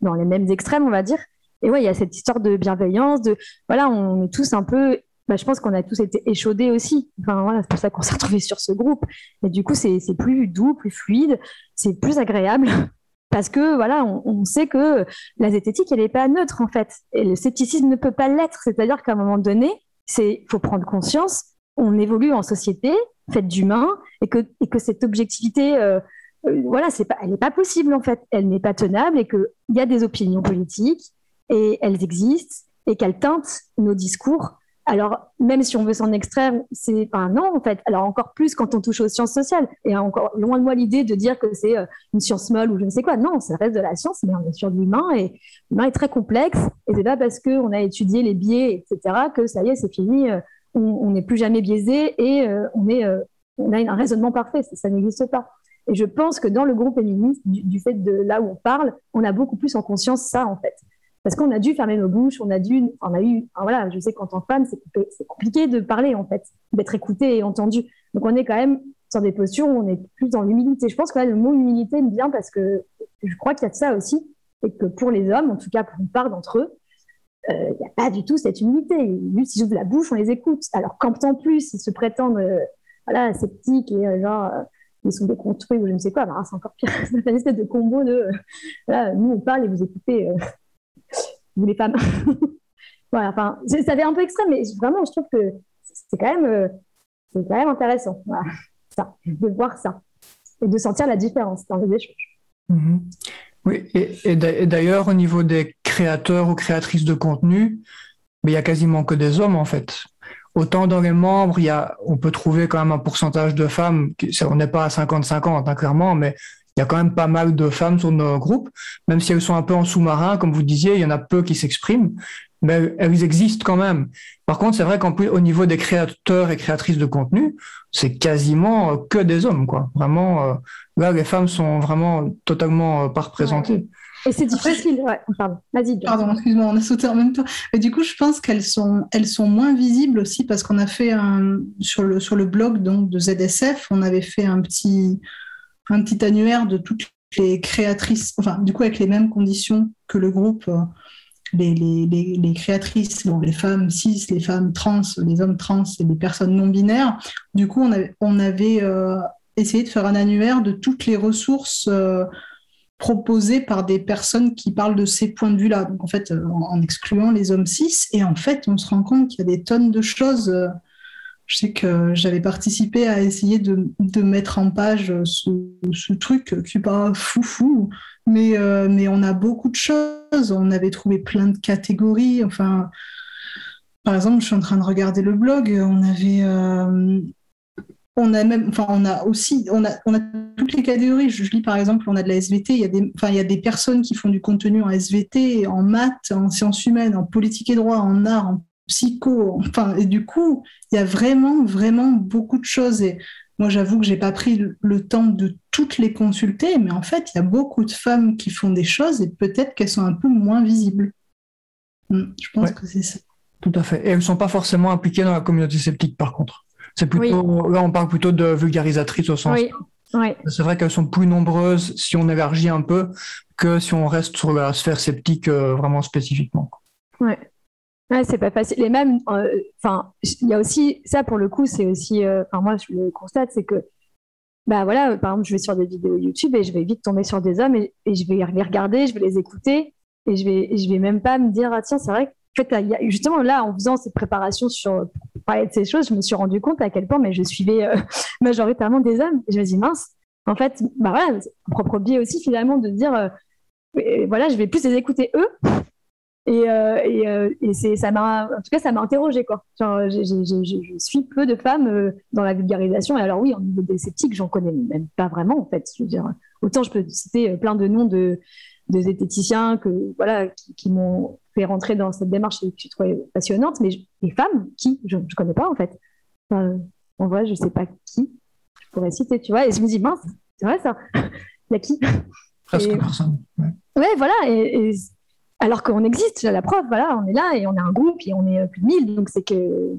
dans les mêmes extrêmes, on va dire. Et ouais, il y a cette histoire de bienveillance, de, voilà, on est tous un peu, bah, je pense qu'on a tous été échaudés aussi. Enfin, voilà, c'est pour ça qu'on s'est retrouvés sur ce groupe. Et du coup, c'est plus doux, plus fluide, c'est plus agréable. (laughs) Parce que voilà, on, sait que la zététique, elle n'est pas neutre en fait. Et le scepticisme ne peut pas l'être. C'est-à-dire qu'à un moment donné, c'est faut prendre conscience, on évolue en société, faite d'humains, et que, et que cette objectivité, euh, euh, voilà, c'est pas, elle n'est pas possible en fait, elle n'est pas tenable, et qu'il y a des opinions politiques, et elles existent, et qu'elles teintent nos discours. Alors, même si on veut s'en extraire, c'est pas non, en fait. Alors, encore plus quand on touche aux sciences sociales. Et encore loin de moi l'idée de dire que c'est euh, une science molle ou je ne sais quoi. Non, ça reste de la science, mais on est sur l'humain et l'humain est très complexe. Et c'est pas parce qu'on a étudié les biais, etc., que ça y est, c'est fini. Euh, on n'est plus jamais biaisé et euh, on, a un raisonnement parfait. Ça, ça n'existe pas. Et je pense que dans le groupe féministe, du, fait de là où on parle, on a beaucoup plus en conscience ça, en fait parce qu'on a dû fermer nos bouches, on a dû, on a eu, voilà, je sais qu'en tant que femme, c'est compliqué de parler en fait, d'être écouté et entendu. Donc on est quand même sur des postures où on est plus dans l'humilité. Je pense que là, le mot humilité me vient parce que je crois qu'il y a de ça aussi, et que pour les hommes, en tout cas pour une part d'entre eux, euh, il n'y a pas du tout cette humilité. Juste, ils ouvrent la bouche, on les écoute. Alors quand en plus, ils se prétendent euh, voilà, sceptiques et euh, genre ils sont déconstruits ou je ne sais quoi, bah, c'est encore pire. (laughs) c'est une espèce de combo de voilà, nous on parle et vous écoutez vous les femmes. voilà, enfin, ça fait un peu extrême, mais vraiment, je trouve que c'est quand même, euh, c'est quand même intéressant, (laughs) ça, de voir ça et de sentir la différence dans les échanges. Mm-hmm. Oui, et, d'ailleurs, au niveau des créateurs ou créatrices de contenu, il n'y a quasiment que des hommes en fait. Autant dans les membres, il y a, on peut trouver quand même un pourcentage de femmes, on n'est pas à 50-50 hein, clairement, mais il y a quand même pas mal de femmes sur nos groupes, même si elles sont un peu en sous-marin, comme vous disiez, il y en a peu qui s'expriment, mais elles existent quand même. Par contre, c'est vrai qu'en plus, au niveau des créateurs et créatrices de contenu, c'est quasiment euh, que des hommes, quoi. Vraiment, euh, là, les femmes sont vraiment totalement euh, pas représentées. Et c'est difficile, ouais. Pardon, vas-y. Pardon, excuse-moi, on a sauté en même temps. Mais du coup, je pense qu'elles sont, elles sont moins visibles aussi parce qu'on a fait un, sur le, sur le blog donc, de ZSF, on avait fait un petit, un petit annuaire de toutes les créatrices, enfin, du coup, avec les mêmes conditions que le groupe, euh, les, créatrices, les femmes cis, les femmes trans, les hommes trans et les personnes non binaires. Du coup, on avait, on euh, essayé de faire un annuaire de toutes les ressources euh, proposées par des personnes qui parlent de ces points de vue-là. En fait, en, excluant les hommes cis. Et en fait, on se rend compte qu'il y a des tonnes de choses je sais que j'avais participé à essayer de, mettre en page ce, ce, truc qui n'est pas foufou, mais, euh, mais on a beaucoup de choses. On avait trouvé plein de catégories. Enfin, par exemple, je suis en train de regarder le blog, on avait on a même, enfin, on a aussi, on a toutes les catégories. Je, lis par exemple, on a de la SVT, il y a des, enfin, il y a des personnes qui font du contenu en SVT, en maths, en sciences humaines, en politique et droit, en art, en psycho. Enfin, et du coup, il y a vraiment, vraiment beaucoup de choses. Et moi, j'avoue que j'ai pas pris le, temps de toutes les consulter, mais en fait, il y a beaucoup de femmes qui font des choses et peut-être qu'elles sont un peu moins visibles. Hmm, je pense que c'est ça. Tout à fait. Et elles ne sont pas forcément impliquées dans la communauté sceptique, par contre. C'est plutôt, là, on parle plutôt de vulgarisatrices au sens. Oui. C'est vrai qu'elles sont plus nombreuses si on élargit un peu que si on reste sur la sphère sceptique euh, vraiment spécifiquement. Ouais. C'est pas facile. Et même, euh, enfin, il y a aussi ça pour le coup, c'est aussi, euh, enfin moi je le constate, c'est que, bah voilà, par exemple, je vais sur des vidéos YouTube et je vais vite tomber sur des hommes et, je vais les regarder, je vais les écouter et je vais, je vais même pas me dire ah tiens c'est vrai en fait, justement, là, en faisant cette préparation sur parler de ces choses, je me suis rendu compte à quel point mais je suivais euh, (laughs) majoritairement des hommes. Et je me dis, mince, en fait, bah voilà, propre biais aussi, finalement, de dire, euh, voilà, je vais plus les écouter eux. Et, euh, et, c'est, ça m'a, en tout cas, ça m'a interrogé quoi. Genre, je suis peu de femmes dans la vulgarisation. Et alors, oui, en niveau des sceptiques, j'en connais même pas vraiment, en fait. Je veux dire, autant je peux citer plein de noms de, de zététiciens que, voilà, qui m'ont fait rentrer dans cette démarche que je trouvais passionnante, mais les femmes, qui? Je ne connais pas en fait. en vrai, je ne sais pas qui je pourrais citer, tu vois. Et je me dis, mince, c'est vrai ça. (laughs) Il y a qui? Presque personne. Ouais, voilà. Et, alors qu'on existe, la preuve, voilà, on est là et on a un groupe et on est plus de 1000, donc c'est que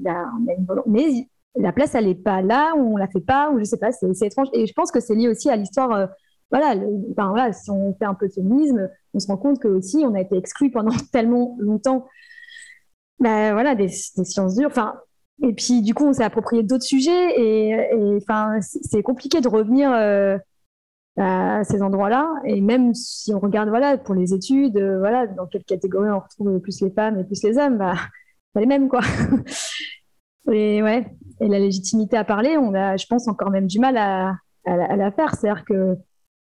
Mais la place, elle n'est pas là, ou on la fait pas, ou je sais pas, c'est étrange. Et je pense que c'est lié aussi à l'histoire. Euh, voilà, voilà, si on fait un peu de féminisme, on se rend compte que aussi on a été exclus pendant (laughs) tellement longtemps bah, voilà, des, sciences dures. Enfin, et puis du coup, on s'est approprié d'autres sujets et, enfin, c'est compliqué de revenir euh, à ces endroits-là. Et même si on regarde voilà, pour les études, euh, voilà, dans quelle catégorie on retrouve plus les femmes et plus les hommes, bah, (laughs) pas les mêmes quoi. (laughs) et ouais, et la légitimité à parler, on a, je pense, encore même du mal à, la faire. C'est-à-dire que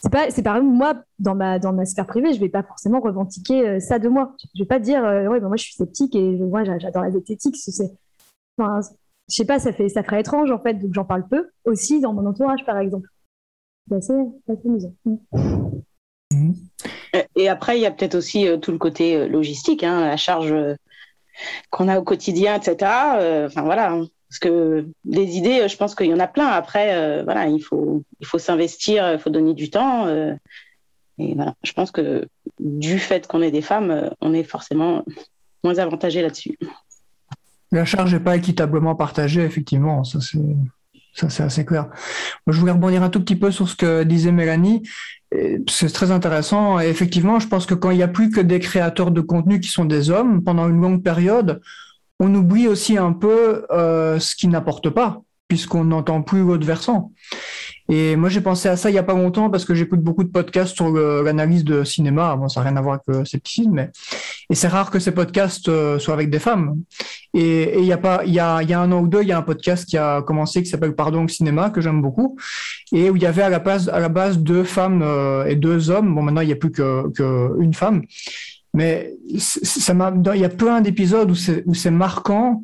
c'est pas c'est par moi dans ma dans ma sphère privée je vais pas forcément revendiquer euh, ça de moi je vais pas dire euh, ouais ben moi je suis sceptique et moi j'adore la zététique c'est enfin je sais pas ça fait ça ferait étrange en fait donc j'en parle peu aussi dans mon entourage par exemple c'est assez, assez amusant mmh. et après il y a peut-être aussi euh, tout le côté logistique hein, la charge qu'on a au quotidien etc enfin voilà hein. Parce que des idées, je pense qu'il y en a plein. Après, euh, voilà, il faut, il faut s'investir, il faut donner du temps. Euh, et voilà, je pense que du fait qu'on est des femmes, euh, on est forcément moins avantagé là-dessus. La charge n'est pas équitablement partagée, effectivement. Ça, c'est. Ça, c'est assez clair. Je voulais rebondir un tout petit peu sur ce que disait Mélanie. C'est très intéressant. Et effectivement, je pense que quand il n'y a plus que des créateurs de contenu qui sont des hommes, pendant une longue période, on oublie aussi un peu euh, ce qui n'apporte pas, puisqu'on n'entend plus l'autre versant. Et moi, j'ai pensé à ça il n'y a pas longtemps parce que j'écoute beaucoup de podcasts sur l'analyse de cinéma. Bon, ça n'a rien à voir avec le scepticisme, mais et c'est rare que ces podcasts euh, soient avec des femmes. Et il y a pas, il y a, y a un an ou deux, il y a un podcast qui a commencé qui s'appelle Pardon cinéma que j'aime beaucoup et où il y avait à la base, à la base deux femmes euh, et deux hommes. Bon, maintenant il n'y a plus que, que une femme mais ça il y a plein d'épisodes où c'est marquant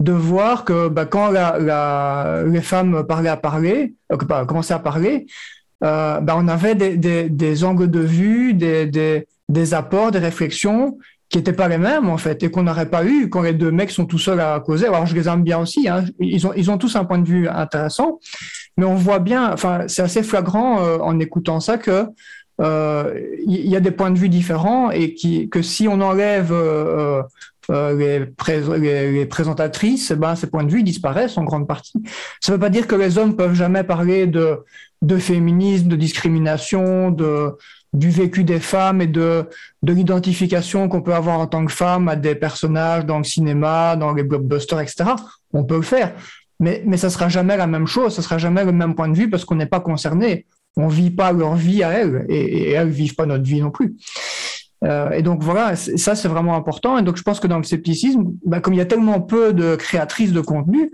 de voir que bah, quand la, les femmes parlaient à parler, euh, bah, commençaient à parler, euh, bah, on avait des, des, des, angles de vue, des, des, des apports, des réflexions qui n'étaient pas les mêmes en fait et qu'on n'aurait pas eu quand les deux mecs sont tout seuls à causer. Alors je les aime bien aussi, hein. ils, ont, ils ont tous un point de vue intéressant, mais on voit bien, enfin c'est assez flagrant euh, en écoutant ça que il euh, y, a des points de vue différents et qui, que si on enlève euh, euh, les, les, présentatrices, ben, ces points de vue disparaissent en grande partie. Ça ne veut pas dire que les hommes peuvent jamais parler de, de féminisme, de discrimination, de, du vécu des femmes et de, de l'identification qu'on peut avoir en tant que femme à des personnages dans le cinéma, dans les blockbusters, etc. On peut le faire. Mais, mais ça sera jamais la même chose, ça sera jamais le même point de vue parce qu'on n'est pas concerné on vit pas leur vie à elles et, elles elles vivent pas notre vie non plus. Euh, et donc voilà, ça c'est vraiment important. Et donc je pense que dans le scepticisme, bah, comme il y a tellement peu de créatrices de contenu,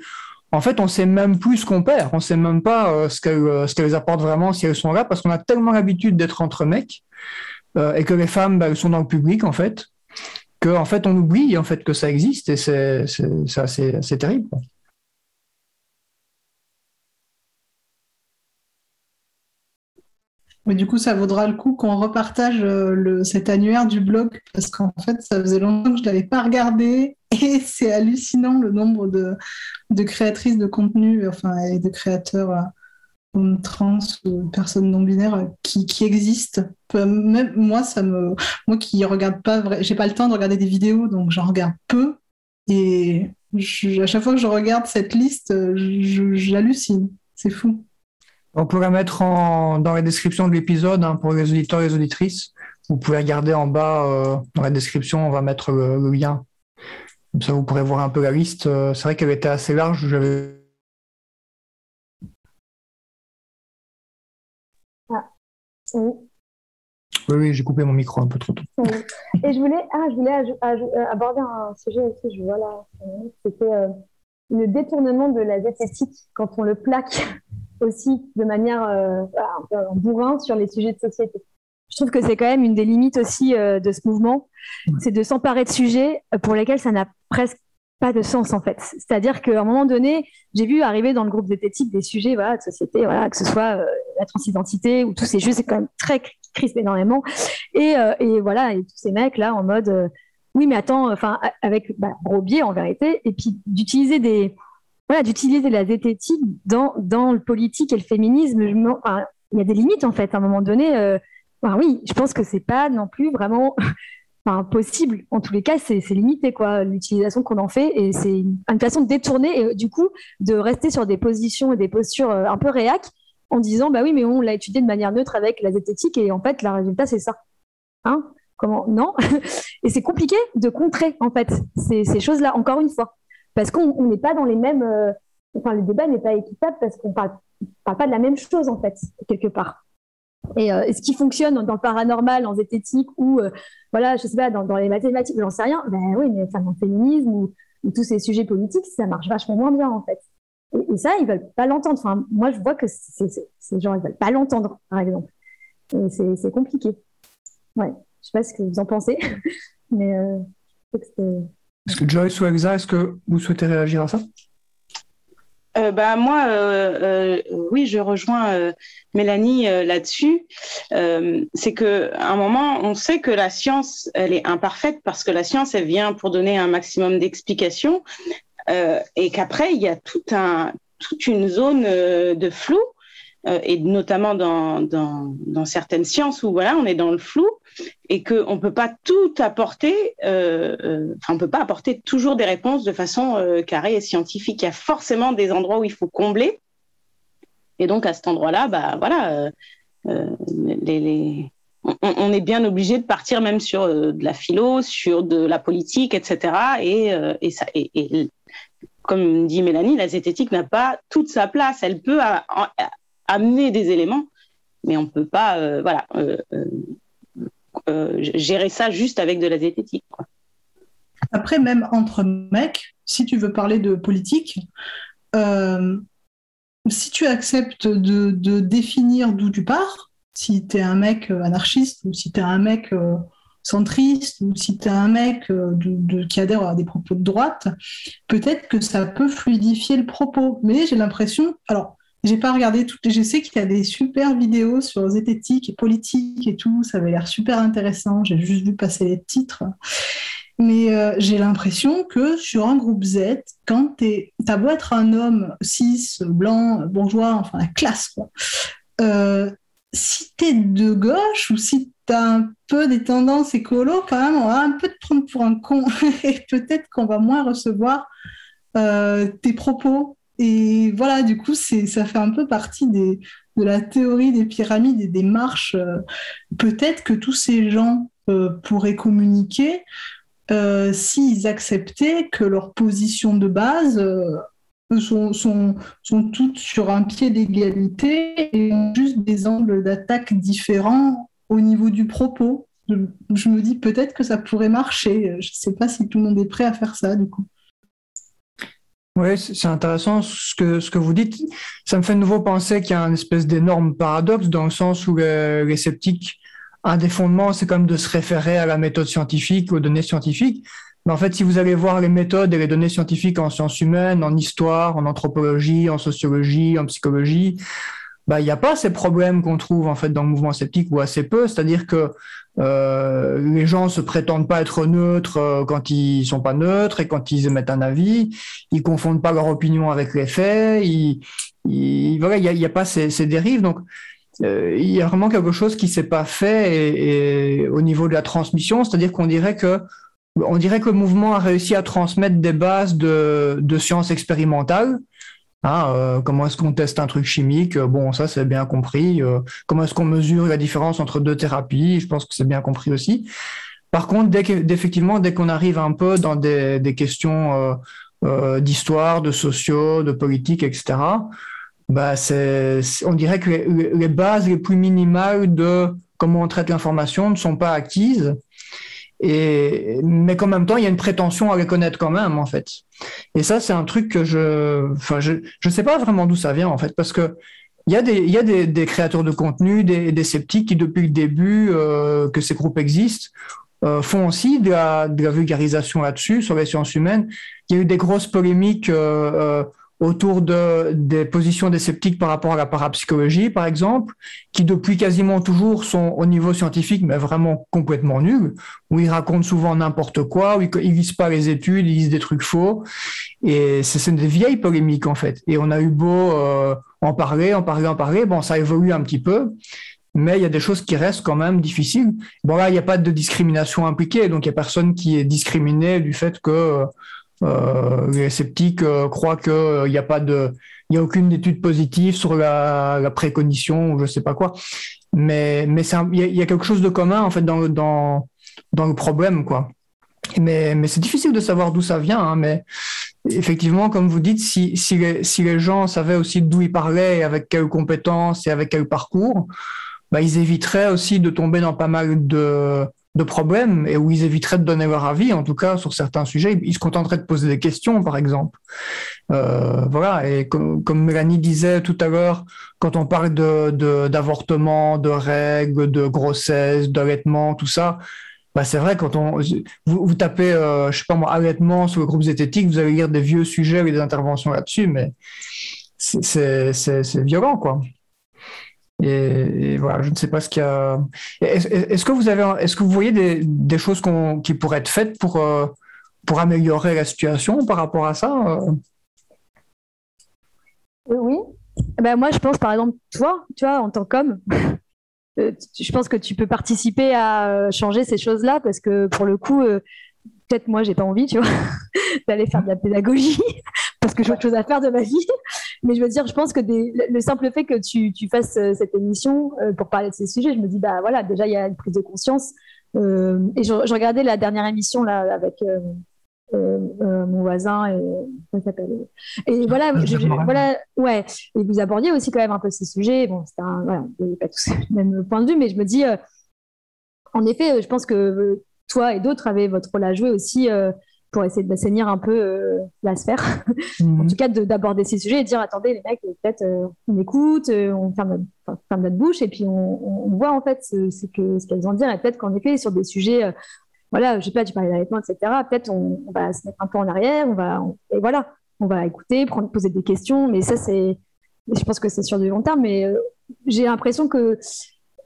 en fait on sait même plus ce qu'on perd. On sait même pas euh, ce qu'elles euh, qu'elles apportent vraiment si elles sont là, parce qu'on a tellement l'habitude d'être entre mecs et que les femmes bah, elles sont dans le public en fait qu'en fait on oublie en fait que ça existe et c'est assez, assez terrible. Mais du coup, ça vaudra le coup qu'on repartage euh, le, cet annuaire du blog parce qu'en fait, ça faisait longtemps que je ne l'avais pas regardé (laughs) et c'est hallucinant le nombre de, de, créatrices de contenu enfin, et de créateurs euh, trans ou personnes non binaires qui, qui, existent. Même moi, ça me, moi qui regarde pas, j'ai pas le temps de regarder des vidéos donc j'en regarde peu et à chaque fois que je regarde cette liste, j'hallucine. C'est fou. On pourrait mettre en, dans la description de l'épisode hein, pour les auditeurs et les auditrices. Vous pouvez regarder en bas euh, dans la description, on va mettre le, lien. Comme ça, vous pourrez voir un peu la liste. Euh, c'est vrai qu'elle était assez large. J'avais. Ah. Oui. Oui, j'ai coupé mon micro un peu trop tôt. Et je voulais, ah, je voulais euh, aborder un sujet aussi, je vois là, c'était le détournement de la zététique quand on le plaque aussi de manière euh, en bourrin sur les sujets de société. Je trouve que c'est quand même une des limites aussi euh, de ce mouvement, c'est de s'emparer de sujets pour lesquels ça n'a presque pas de sens en fait. C'est-à-dire qu'à un moment donné, j'ai vu arriver dans le groupe zététique des sujets voilà, de société, voilà, que ce soit euh, la transidentité ou tous ces jeux, c'est quand même très crispé énormément. Et, et, voilà, et tous ces mecs là en mode oui, mais attends, enfin, avec bah, gros biais en vérité, et puis d'utiliser des, voilà, d'utiliser la zététique dans, le politique et le féminisme. il y a des limites en fait. À un moment donné, euh, oui, je pense que c'est pas non plus vraiment (laughs) possible. En tous les cas, c'est limité quoi, l'utilisation qu'on en fait, et c'est une, façon de détourner et du coup de rester sur des positions et des postures euh, un peu réac en disant bah oui, mais on l'a étudié de manière neutre avec la zététique et en fait, le résultat c'est ça. Hein? Comment? Non? (laughs) Et c'est compliqué de contrer en fait ces, ces choses-là. Encore une fois parce qu'on n'est pas dans les mêmes. Euh, enfin, le débat n'est pas équitable parce qu'on ne parle, pas de la même chose, en fait, quelque part. Et euh, ce qui fonctionne dans le paranormal, en zététique ou, euh, voilà, je sais pas, dans, les mathématiques, j'en sais rien, ben oui, mais dans le féminisme ou, tous ces sujets politiques, ça marche vachement moins bien, en fait. Et, ça, ils veulent pas l'entendre. Enfin, moi, je vois que ces gens, ils veulent pas l'entendre, par exemple. Et c'est compliqué. Ouais, je sais pas ce que vous en pensez, (laughs) mais je que c'est est-ce que Joyce ou Elsa, est-ce que vous souhaitez réagir à ça? Euh, bah, moi, euh, euh, oui, je rejoins Mélanie là-dessus. c'est que à un moment, on sait que la science, elle est imparfaite parce que la science, elle vient pour donner un maximum d'explications et qu'après, il y a un, toute une zone de flou et notamment dans, dans, dans, certaines sciences où voilà, on est dans le flou et qu'on ne peut pas tout apporter, euh, euh, enfin, on ne peut pas apporter toujours des réponses de façon euh, carrée et scientifique. Il y a forcément des endroits où il faut combler. Et donc, à cet endroit-là, bah, voilà. On, est bien obligé de partir même sur de la philo, sur de la politique, etc. Et, et, ça, et, comme dit Mélanie, la zététique n'a pas toute sa place. Elle peut amener des éléments, mais on ne peut pas, voilà gérer ça juste avec de la zététique. Après, même entre mecs, si tu veux parler de politique, euh, si tu acceptes de, définir d'où tu pars, si tu es un mec anarchiste ou si tu es un mec euh, centriste ou si tu es un mec qui adhère à des propos de droite, peut-être que ça peut fluidifier le propos. Mais j'ai l'impression, alors j'ai pas regardé toutes. Je sais qu'il y a des super vidéos sur zététique et politique et tout. Ça avait l'air super intéressant. J'ai juste vu passer les titres. Mais euh, j'ai l'impression que sur un groupe Z, quand tu as beau être un homme cis, blanc, bourgeois, enfin la classe, quoi, euh, si tu es de gauche ou si tu as un peu des tendances écolo, quand même, on va un peu te prendre pour un con (laughs) et peut-être qu'on va moins recevoir euh, tes propos et voilà, du coup, ça fait un peu partie de la théorie des pyramides et des marches. Euh, peut-être que tous ces gens euh, pourraient communiquer euh, s'ils acceptaient que leurs positions de base sont, toutes sur un pied d'égalité et ont juste des angles d'attaque différents au niveau du propos. Je me dis peut-être que ça pourrait marcher. Je ne sais pas si tout le monde est prêt à faire ça, du coup. Oui, c'est intéressant ce que, ce que vous dites. Ça me fait de nouveau penser qu'il y a une espèce d'énorme paradoxe dans le sens où les, sceptiques un des fondements, c'est même de se référer à la méthode scientifique, aux données scientifiques. Mais en fait, si vous allez voir les méthodes et les données scientifiques en sciences humaines, en histoire, en anthropologie, en sociologie, en psychologie, bah, il n'y a pas ces problèmes qu'on trouve en fait dans le mouvement sceptique ou assez peu. C'est-à-dire que euh, les gens se prétendent pas être neutres euh, quand ils sont pas neutres et quand ils émettent un avis. Ils confondent pas leur opinion avec les faits. Ils, voilà, il n'y a, y a, pas ces, ces dérives. Donc, euh, il y a vraiment quelque chose qui s'est pas fait et, et, au niveau de la transmission, c'est-à-dire qu'on dirait que on dirait que le mouvement a réussi à transmettre des bases de, de sciences expérimentales. Hein, euh, comment est-ce qu'on teste un truc chimique? Bon, ça c'est bien compris. Euh, comment est-ce qu'on mesure la différence entre deux thérapies? Je pense que c'est bien compris aussi. Par contre, dès qu'effectivement, dès qu'on arrive un peu dans des, questions euh, euh d'histoire, de sociaux, de politique, etc., bah on dirait que les, bases les plus minimales de comment on traite l'information ne sont pas acquises. Et, mais qu'en même temps, il y a une prétention à les connaître quand même, en fait. Et ça, c'est un truc que je, enfin, je, je sais pas vraiment d'où ça vient, en fait, parce que il y a des, il y a des, des créateurs de contenu, des, des, sceptiques qui, depuis le début euh, que ces groupes existent, euh, font aussi de la, de la vulgarisation là-dessus, sur les sciences humaines. Il y a eu des grosses polémiques euh, euh autour de, des positions des sceptiques par rapport à la parapsychologie, par exemple, qui depuis quasiment toujours sont au niveau scientifique, mais vraiment complètement nuls, où ils racontent souvent n'importe quoi, où ils, lisent pas les études, ils lisent des trucs faux. Et c'est des vieilles polémiques, en fait. Et on a eu beau euh, en parler, en parler, en parler. Bon, ça évolue un petit peu. Mais il y a des choses qui restent quand même difficiles. Bon là, il n'y a pas de discrimination impliquée, donc il n'y a personne qui est discriminé du fait que euh, les sceptiques euh, croient qu'il n'y euh, a pas de, il y a aucune étude positive sur la, la précognition ou je sais pas quoi. Mais mais il y, a quelque chose de commun en fait dans dans dans le problème quoi. Mais mais c'est difficile de savoir d'où ça vient. Hein, mais effectivement, comme vous dites, si si les si les gens savaient aussi d'où ils parlaient, avec quelles compétences et avec quel parcours, bah, ils éviteraient aussi de tomber dans pas mal de de problèmes et où ils éviteraient de donner leur avis, en tout cas sur certains sujets. Ils se contenteraient de poser des questions, par exemple. Euh, voilà. Et comme, Mélanie disait tout à l'heure, quand on parle de d'avortement, de, de, règles, de grossesse, d'allaitement, tout ça, bah c'est vrai quand on vous, vous tapez, euh, je sais pas moi, allaitement sur le groupe zététique, vous allez lire des vieux sujets et des interventions là-dessus, mais c'est violent, quoi. Et, voilà, je ne sais pas ce qu'il y a. Est-ce est que vous avez, est-ce que vous voyez des, des choses qui pourraient être faites pour euh, pour améliorer la situation par rapport à ça euh? Oui. Ben moi, je pense par exemple, toi, tu vois, en tant qu'homme, (laughs) euh, je pense que tu peux participer à changer ces choses-là parce que pour le coup, peut-être moi, j'ai pas envie, tu vois, (laughs) d'aller faire de la pédagogie (laughs) parce que j'ai autre chose à faire de ma vie. Mais je veux dire, je pense que des, le simple fait que tu, tu fasses euh, cette émission euh, pour parler de ces sujets, je me dis, bah voilà, déjà, il y a une prise de conscience. Euh, et je, je, regardais la dernière émission là avec euh, euh, mon voisin et comment s'appelle et voilà je, je, voilà ouais. Et vous abordiez aussi quand même un peu ces sujets. Bon c'est un voilà pas tous (laughs) le même point de vue mais je me dis en effet je pense que toi et d'autres avez votre rôle à jouer aussi pour essayer d'assainir un peu euh, la sphère. Mmh. (laughs) en tout cas, d'aborder ces sujets et dire attendez, les mecs, peut-être euh, on écoute, euh, on ferme notre, enfin, ferme notre, bouche et puis on, on voit en fait ce, ce qu'elles ont à dire. Et peut-être qu'en effet, sur des sujets, voilà, je sais pas, tu parlais d'allaitement, etc., peut-être on, on, va se mettre un peu en arrière, on va, on, et voilà, on va écouter, prendre, poser des questions. Mais ça, c'est, je pense que c'est sur du long terme, mais j'ai l'impression que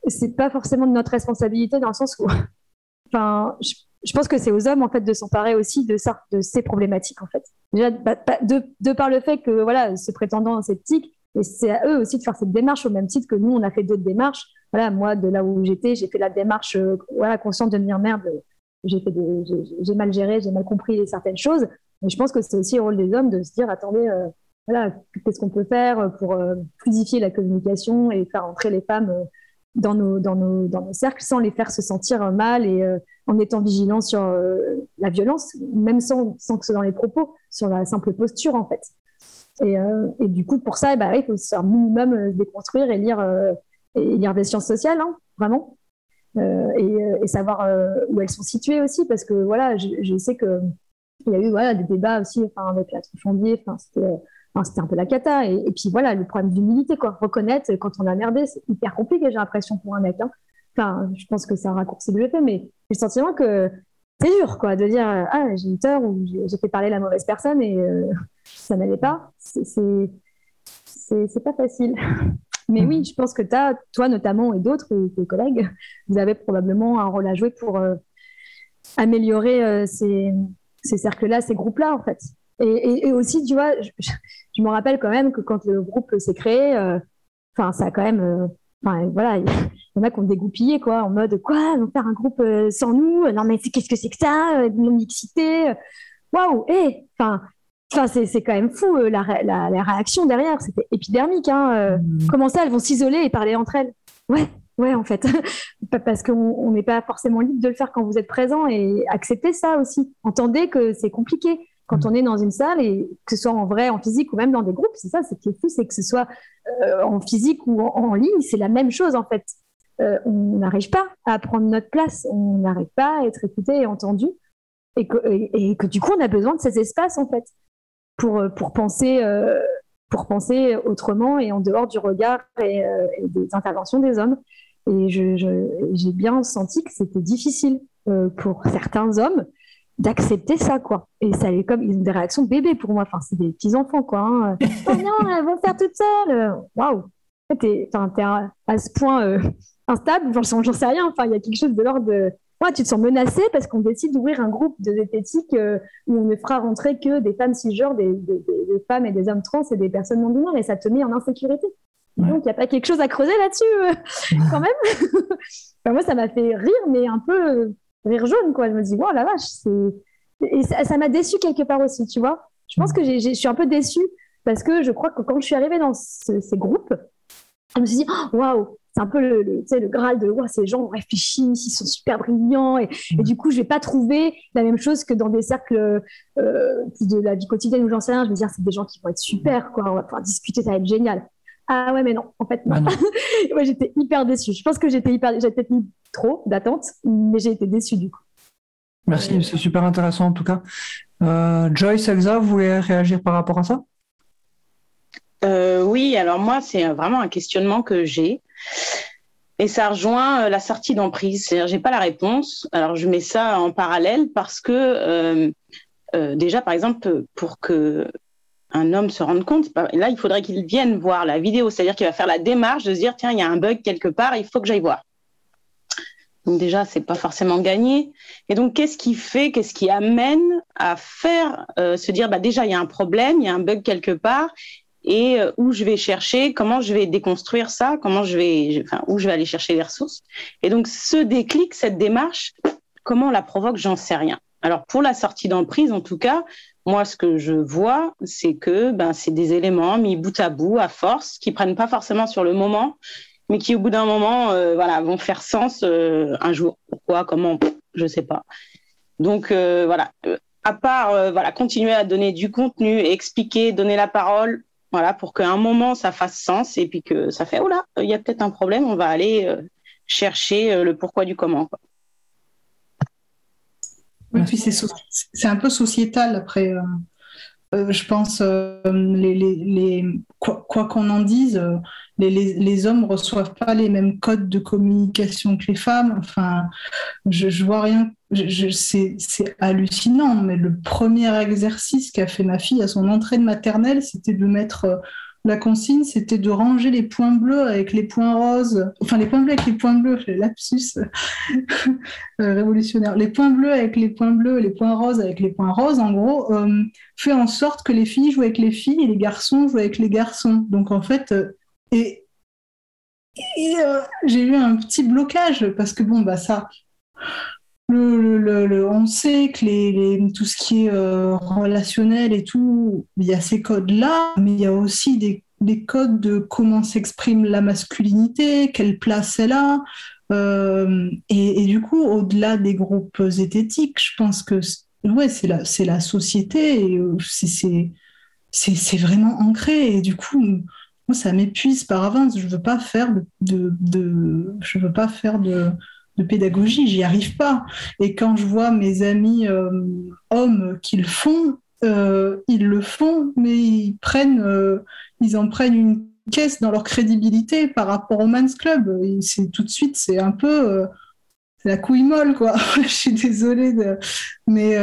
c'est pas forcément de notre responsabilité dans le sens où, (laughs) enfin, je, je pense que c'est aux hommes en fait de s'emparer aussi de ces problématiques en fait. Déjà bah, de, par le fait que voilà, se prétendant sceptique, c'est à eux aussi de faire cette démarche au même titre que nous on a fait d'autres démarches. Voilà, moi de là où j'étais, j'ai fait la démarche euh, voilà consciente de dire merde, j'ai mal géré, j'ai mal compris certaines choses. Mais je pense que c'est aussi le rôle des hommes de se dire attendez, euh, voilà, qu'est-ce qu'on peut faire pour euh, fluidifier la communication et faire entrer les femmes euh, dans nos, dans, nos, dans nos cercles sans les faire se sentir mal et euh, en étant vigilant sur euh, la violence, même sans, sans que ce soit dans les propos, sur la simple posture en fait. Et, euh, et du coup, pour ça, bah, il faut un minimum se déconstruire et lire, et lire des sciences sociales, hein, vraiment, et, savoir où elles sont situées aussi, parce que voilà, je, je sais que il y a eu voilà, des débats aussi enfin, avec la Truffandier, c'était un peu la cata. Et, puis voilà, le problème d'humilité, quoi. Reconnaître quand on a merdé, c'est hyper compliqué, j'ai l'impression, pour un mec. Hein. enfin, je pense que c'est un raccourci j'ai fait, mais j'ai le sentiment que c'est dur, quoi, de dire ah j'ai eu tort ou j'ai fait parler la mauvaise personne et (laughs) ça n'allait pas. C'est pas facile. (laughs) Mais oui, je pense que as, toi notamment et d'autres, tes collègues, vous avez probablement un rôle à jouer pour améliorer ces, ces cercles-là, ces groupes-là, en fait. Et, aussi, tu vois, je, me rappelle quand même que quand le groupe s'est créé, euh, enfin, ça a quand même. Euh, enfin, voilà, il y en a qui ont dégoupillé, quoi, en mode quoi, on va faire un groupe euh, sans nous Non, mais qu'est-ce que c'est que ça Une mixité Waouh Eh Enfin, Enfin, c'est quand même fou la, la, réaction derrière, c'était épidermique. Hein, mmh. Comment ça, elles vont s'isoler et parler entre elles? Ouais, ouais, en fait, (laughs) parce qu'on n'est pas forcément libre de le faire quand vous êtes présent et accepter ça aussi. Entendez que c'est compliqué quand on est dans une salle et que ce soit en vrai, en physique ou même dans des groupes, c'est ça, c'est qui est fou, c'est que ce soit euh, en physique ou en, ligne, c'est la même chose en fait. Euh, on n'arrive pas à prendre notre place, on n'arrive pas à être écouté et entendu, et que, et, que, du coup on a besoin de ces espaces en fait pour, euh, pour penser. pour penser autrement et en dehors du regard et, des interventions des hommes. Et j'ai bien senti que c'était difficile pour certains hommes d'accepter ça, quoi. Et ça est comme une des réactions bébés pour moi. Enfin, c'est des petits enfants, quoi. Hein. (laughs) oh non, elles vont faire toutes seules. Waouh. T'es à, à ce point euh, instable. J'en sais rien. Enfin, il y a quelque chose de l'ordre de. Ouais, tu te sens menacé parce qu'on décide d'ouvrir un groupe de zététique euh, où on ne fera rentrer que des femmes cisgenres, des, des, des, femmes et des hommes trans et des personnes non binaires et ça te met en insécurité. Donc, il n'y a pas quelque chose à creuser là-dessus, euh, (laughs) quand même. (laughs) moi, ça m'a fait rire, mais un peu rire jaune, quoi. Je me dis, wow, la vache, c'est. Et ça m'a déçu quelque part aussi, tu vois. Je pense que je suis un peu déçue parce que je crois que quand je suis arrivée dans ces groupes, je me suis dit, oh, waouh, c'est un peu le, le, graal de ces gens réfléchissent, ils sont super brillants. Et, du coup, je vais pas trouver la même chose que dans des cercles euh, de la vie quotidienne où j'en sais rien. Je me dire, c'est des gens qui vont être super, quoi. On va pouvoir discuter, ça va être génial. Ah ouais, mais non, en fait, non. Ah (laughs) j'étais hyper déçue. Je pense que j'étais hyper. J'ai peut-être mis trop d'attente, mais j'ai été déçue du coup. Merci, c'est super intéressant en tout cas. Euh, Joyce, Elsa, vous voulez réagir par rapport à ça? Euh, Oui, alors moi, c'est vraiment un questionnement que j'ai. Et ça rejoint euh, la sortie d'emprise. C'est-à-dire, j'ai pas la réponse. Alors, je mets ça en parallèle parce que, déjà, par exemple, pour que un homme se rende compte, là, il faudrait qu'il vienne voir la vidéo, c'est-à-dire qu'il va faire la démarche de se dire, tiens, il y a un bug quelque part, il faut que j'aille voir. Donc déjà, c'est pas forcément gagné. Et donc, qu'est-ce qui fait, qu'est-ce qui amène à faire, euh, se dire, bah déjà, il y a un problème, il y a un bug quelque part, et euh, où je vais chercher, comment je vais déconstruire ça, comment je vais, enfin, où je vais aller chercher les ressources. Et donc, ce déclic, cette démarche, comment on la provoque, j'en sais rien. Alors, pour la sortie d'emprise, en tout cas, moi, ce que je vois, c'est que ben, c'est des éléments mis bout à bout, à force, qui prennent pas forcément sur le moment, mais qui, au bout d'un moment, euh, vont faire sens euh, un jour. Pourquoi Comment Je sais pas. Donc, euh, voilà. À part voilà, continuer à donner du contenu, expliquer, donner la parole, voilà, pour qu'à un moment, ça fasse sens et puis que ça fait, oh là, il y a peut-être un problème, on va aller chercher le pourquoi du comment. Oui, puis c'est un peu sociétal après. Euh, euh, je pense, euh, les, les, quoi qu'on en dise, les, les, hommes reçoivent pas les mêmes codes de communication que les femmes. Enfin, je, je vois rien. C'est hallucinant, mais le premier exercice qu'a fait ma fille à son entrée de maternelle, c'était de mettre la consigne, c'était de ranger les points bleus avec les points roses, enfin les points bleus avec les points bleus, lapsus euh, révolutionnaire, les points bleus avec les points bleus, les points roses avec les points roses, en gros, euh, fait en sorte que les filles jouent avec les filles et les garçons jouent avec les garçons. Donc en fait, euh, et, j'ai eu un petit blocage parce que bon, bah ça, on sait que tout ce qui est euh, relationnel et tout, il y a ces codes-là, mais il y a aussi des, codes de comment s'exprime la masculinité, quelle place elle a. Euh, et, du coup, au-delà des groupes zététiques, je pense que ouais, c'est la, société et euh, c'est vraiment ancré. Et du coup, moi, ça m'épuise par avance. Je veux pas faire de je veux pas faire de de pédagogie, j'y arrive pas. Et quand je vois mes amis euh, hommes qui le font, euh, ils le font, mais ils prennent, euh, ils en prennent une caisse dans leur crédibilité par rapport au Man's Club. C'est tout de suite, c'est un peu la couille molle, quoi. (laughs) je suis désolée, mais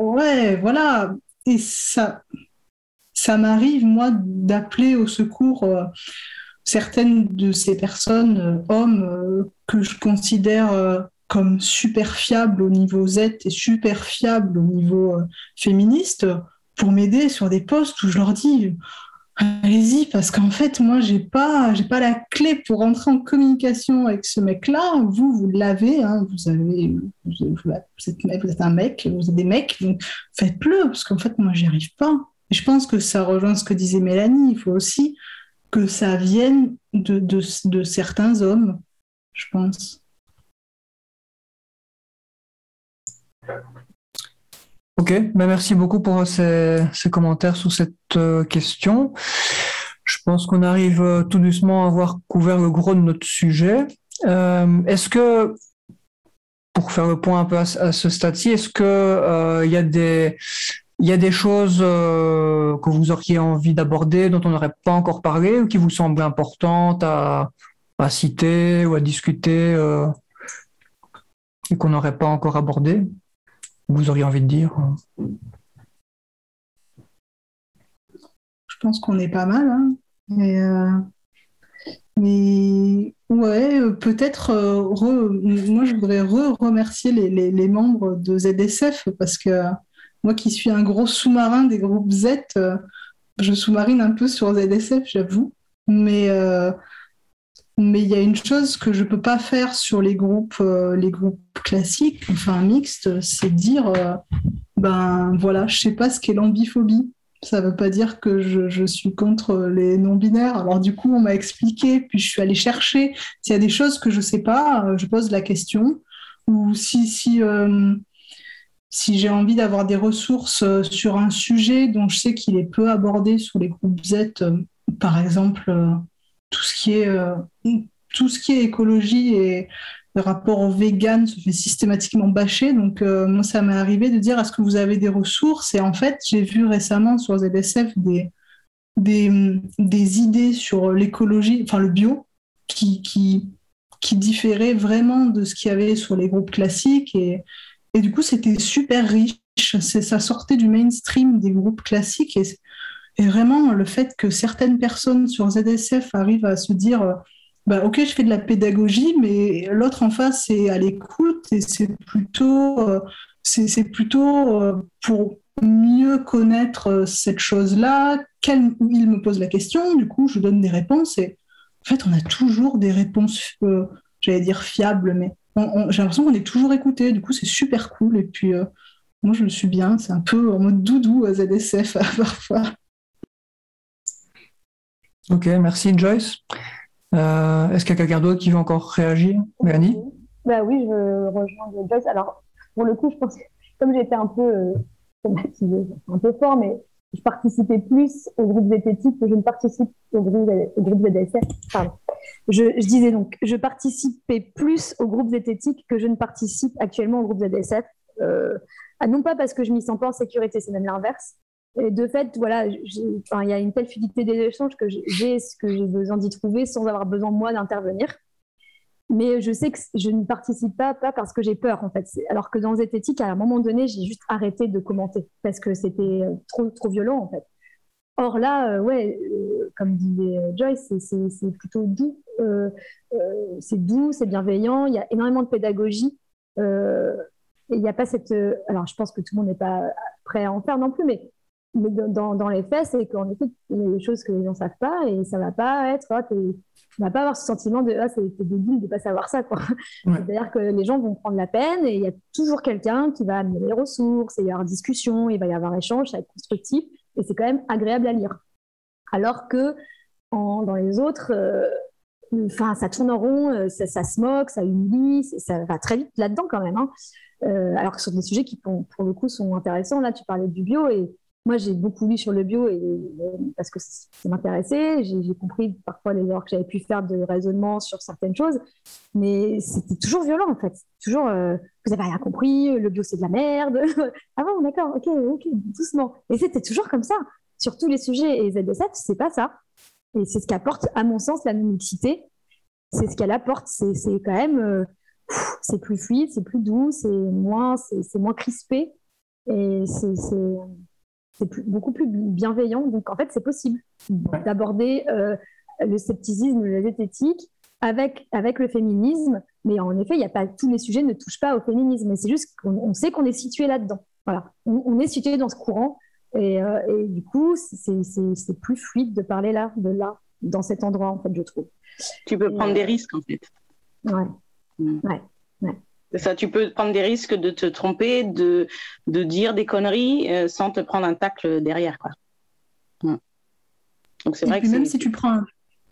ouais, voilà. Et ça, ça m'arrive, moi, d'appeler au secours certaines de ces personnes, hommes, que je considère comme super fiable au niveau Z et super fiable au niveau euh, féministe pour m'aider sur des postes où je leur dis allez-y parce qu'en fait moi j'ai pas j'ai pas la clé pour rentrer en communication avec ce mec là vous vous l'avez hein, vous avez vous, êtes, un mec vous êtes des mecs donc faites-le parce qu'en fait moi j'y arrive pas. Et je pense que ça rejoint ce que disait Mélanie il faut aussi que ça vienne de, de certains hommes je pense Ok, ben merci beaucoup pour ces, commentaires sur cette euh, question. Je pense qu'on arrive euh, tout doucement à avoir couvert le gros de notre sujet. Euh, est-ce que, pour faire le point un peu à, ce stade-ci, est-ce qu'il y, a des, y a des choses que vous auriez envie d'aborder, dont on n'aurait pas encore parlé, ou qui vous semblent importantes à, à citer ou à discuter et qu'on n'aurait pas encore abordé vous auriez envie de dire Je pense qu'on est pas mal. Hein. Mais, euh, mais ouais, euh, peut-être, euh, moi je voudrais remercier les, membres de ZSF parce que moi qui suis un gros sous-marin des groupes Z, je sous-marine un peu sur ZSF, j'avoue. Mais mais il y a une chose que je peux pas faire sur les groupes, euh, les groupes classiques, enfin mixtes, c'est dire, euh, ben voilà, je sais pas ce qu'est l'ambiphobie. Ça veut pas dire que je, suis contre les non-binaires. Alors du coup, on m'a expliqué, puis je suis allée chercher. S'il y a des choses que je sais pas, euh, je pose la question. Ou si, si, si j'ai envie d'avoir des ressources sur un sujet dont je sais qu'il est peu abordé sur les groupes Z, par exemple tout ce qui est, euh, tout ce qui est écologie et le rapport au vegan se fait systématiquement bâcher. Donc, euh, moi, ça m'est arrivé de dire est-ce que vous avez des ressources? Et en fait, j'ai vu récemment sur ZSF des, des, des idées sur l'écologie, enfin le bio, qui, qui, qui différaient vraiment de ce qu'il y avait sur les groupes classiques. Et, et du coup, c'était super riche. Ça sortait du mainstream des groupes classiques. Et et vraiment, le fait que certaines personnes sur ZSF arrivent à se dire euh, bah, Ok, je fais de la pédagogie, mais l'autre en face est à l'écoute et c'est plutôt, euh, c'est, plutôt euh, pour mieux connaître cette chose-là. Il me pose la question, du coup, je donne des réponses. Et en fait, on a toujours des réponses, j'allais dire fiables, mais j'ai l'impression qu'on est toujours écouté. Du coup, c'est super cool. Et puis, moi, je le suis bien. C'est un peu en mode doudou à ZSF (laughs) parfois. Ok, merci Joyce. Euh, est-ce qu'il y a quelqu'un d'autre qui veut encore réagir? Mélanie? Bah Oui, je rejoins Joyce. Alors, pour le coup, je pense que comme j'étais un peu euh, un peu fort, mais je participais plus au groupe zététique que je ne participe au groupe, au groupe ZSF. Pardon. Je, disais donc, je participais plus au groupe zététique que je ne participe actuellement au groupe ZSF. Euh, ah, non pas parce que je m'y sens pas en sécurité, c'est même l'inverse, et de fait, voilà, il y a une telle fluidité des échanges que j'ai ce que j'ai besoin d'y trouver sans avoir besoin moi d'intervenir. Mais je sais que je ne participe pas, pas parce que j'ai peur en fait. Alors que dans zététique, à un moment donné, j'ai juste arrêté de commenter parce que c'était euh, trop, trop violent en fait. Or là, euh, ouais, euh, comme disait Joyce, c'est plutôt doux. c'est doux, c'est bienveillant. Il y a énormément de pédagogie. il n'y a pas cette. alors, je pense que tout le monde n'est pas prêt à en faire non plus, mais mais dans, dans, les faits, c'est qu'en effet, il y a des choses que les gens ne savent pas et ça ne va pas être, oh, tu vas pas avoir ce sentiment de ah, c'est débile de ne pas savoir ça. C'est-à-dire que les gens vont prendre la peine et il y a toujours quelqu'un qui va amener les ressources, et il va y avoir discussion, il va y avoir échange, ça va être constructif et c'est quand même agréable à lire. Alors que en, dans les autres, euh, ça tourne en rond, euh, ça, ça, se moque, ça humilie, ça va très vite là-dedans quand même. Hein. Euh, alors que sur des sujets qui, pour, pour, le coup, sont intéressants, là, tu parlais du bio et moi, j'ai beaucoup lu sur le bio et, parce que ça m'intéressait. J'ai compris parfois les erreurs que j'avais pu faire de raisonnement sur certaines choses, mais c'était toujours violent en fait. Toujours, euh, vous avez rien compris, le bio c'est de la merde. (laughs) ah bon, d'accord, ok, ok, doucement. Et c'était toujours comme ça sur tous les sujets. Et Z7, c'est pas ça. Et c'est ce qu'apporte, à mon sens, la non-mixité. C'est ce qu'elle apporte. C'est quand même, euh, c'est plus fluide, c'est plus doux, c'est moins, c'est moins crispé. Et c'est beaucoup plus bienveillant. Donc, en fait, c'est possible d'aborder euh, le scepticisme, la zététique avec, avec le féminisme. Mais en effet, il y a pas, tous les sujets ne touchent pas au féminisme. Mais c'est juste qu'on sait qu'on est situé là-dedans. Voilà. On, est situé dans ce courant. Et, euh, et du coup, c'est plus fluide de parler là, de là, dans cet endroit, en fait, je trouve. Tu peux prendre des euh, risques, en fait. Ouais. Mm. Ouais. ouais. Ça, tu peux prendre des risques de te tromper, de, de dire des conneries euh, sans te prendre un tacle derrière. Quoi. Donc c'est vrai que même si tu prends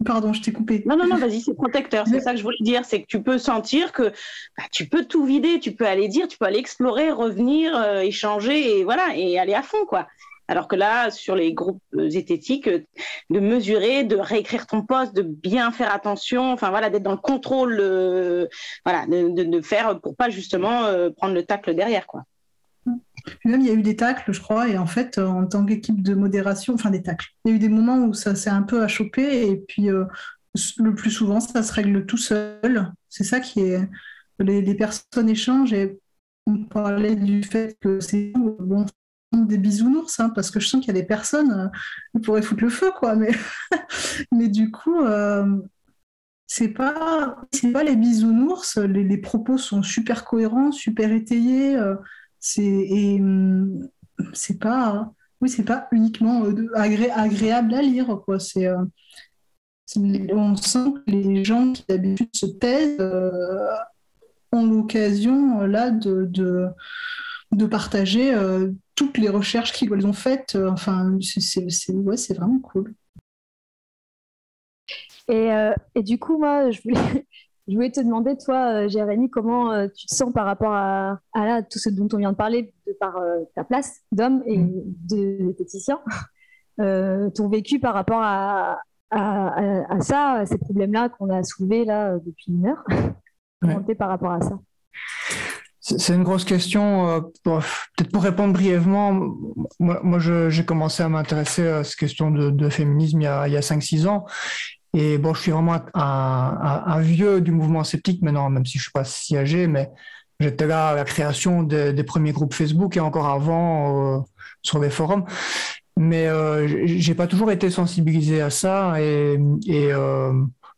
Pardon, je t'ai coupé. Non, non, non, vas-y, c'est protecteur. C'est ça que je voulais dire. C'est que tu peux sentir que bah, tu peux tout vider, tu peux aller dire, tu peux aller explorer, revenir, euh, échanger et voilà, et aller à fond, quoi. Alors que là, sur les groupes euh, zététiques, euh, de mesurer, de réécrire ton poste, de bien faire attention, enfin voilà, d'être dans le contrôle, euh, voilà, de, faire pour pas justement prendre le tacle derrière, quoi. même il y a eu des tacles, je crois, et en fait, en tant qu'équipe de modération, enfin des tacles, il y a eu des moments où ça s'est un peu achoppé, et puis le plus souvent, ça se règle tout seul. C'est ça qui est. Les, les, personnes échangent et on parlait du fait que c'est bon, des bisounours, hein, parce que je sens qu'il y a des personnes euh, qui pourraient foutre le feu, quoi. Mais, (laughs) mais du coup, euh, c'est pas, c'est pas les bisounours. Les, propos sont super cohérents, super étayés. Euh, c'est et hum, c'est pas, oui, pas uniquement agréable à lire, quoi. C'est on sent que les gens qui d'habitude se taisent ont l'occasion là de, de partager toutes les recherches qu'ils ont faites. Euh, enfin, c'est ouais, vraiment cool. Et, euh, et, du coup, moi, je voulais, (laughs) je voulais te demander, toi, euh, Jérémy, comment tu te sens par rapport à, à tout ce dont on vient de parler, de par ta place d'homme et mm. de (laughs) ton vécu par rapport à, à, ça, à ces problèmes-là qu'on a soulevés là depuis une heure. (laughs) Comment ouais. par rapport à ça? C'est une grosse question. Euh, peut-être pour répondre brièvement, moi, moi j'ai commencé à m'intéresser à cette question de, de féminisme il y a, il y a 5-6 ans. Et bon, je suis vraiment un, un, vieux du mouvement sceptique maintenant, même si je suis pas si âgé, mais j'étais là à la création des, des, premiers groupes Facebook et encore avant euh, sur les forums. Mais euh, j'ai pas toujours été sensibilisé à ça et, et euh,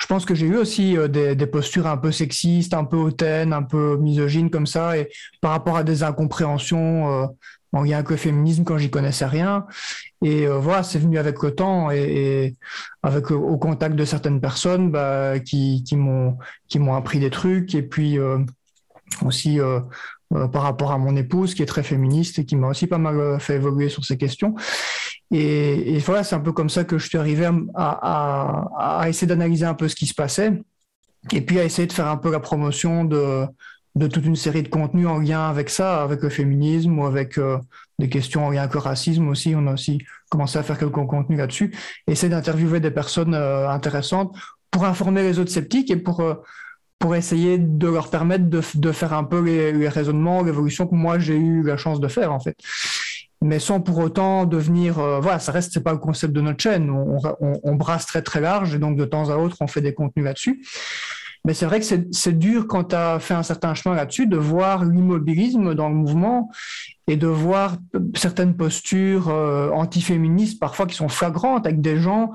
je pense que j'ai eu aussi euh, des, des, postures un peu sexistes, un peu hautaines, un peu misogynes comme ça, et par rapport à des incompréhensions euh, en lien avec le féminisme quand j'y connaissais rien. Et euh, voilà, c'est venu avec le temps et, et avec au contact de certaines personnes bah, qui, qui m'ont qui m'ont appris des trucs et puis euh, aussi euh, par rapport à mon épouse qui est très féministe et qui m'a aussi pas mal fait évoluer sur ces questions. Et, voilà, c'est un peu comme ça que je suis arrivé à, essayer d'analyser un peu ce qui se passait et puis à essayer de faire un peu la promotion de, toute une série de contenus en lien avec ça, avec le féminisme ou avec euh, des questions en lien avec le racisme aussi. On a aussi commencé à faire quelques contenus là-dessus. Essayer d'interviewer des personnes euh, intéressantes pour informer les autres sceptiques et pour, euh, pour essayer de leur permettre de, faire un peu les, les raisonnements, l'évolution que moi j'ai eu la chance de faire en fait mais sans pour autant devenir euh, voilà ça reste c'est pas le concept de notre chaîne. On, on, brasse très très large et donc de temps à autre on fait des contenus là-dessus. Mais c'est vrai que c'est dur quand tu as fait un certain chemin là-dessus de voir l'immobilisme dans le mouvement et de voir certaines postures euh, antiféministes parfois qui sont flagrantes avec des gens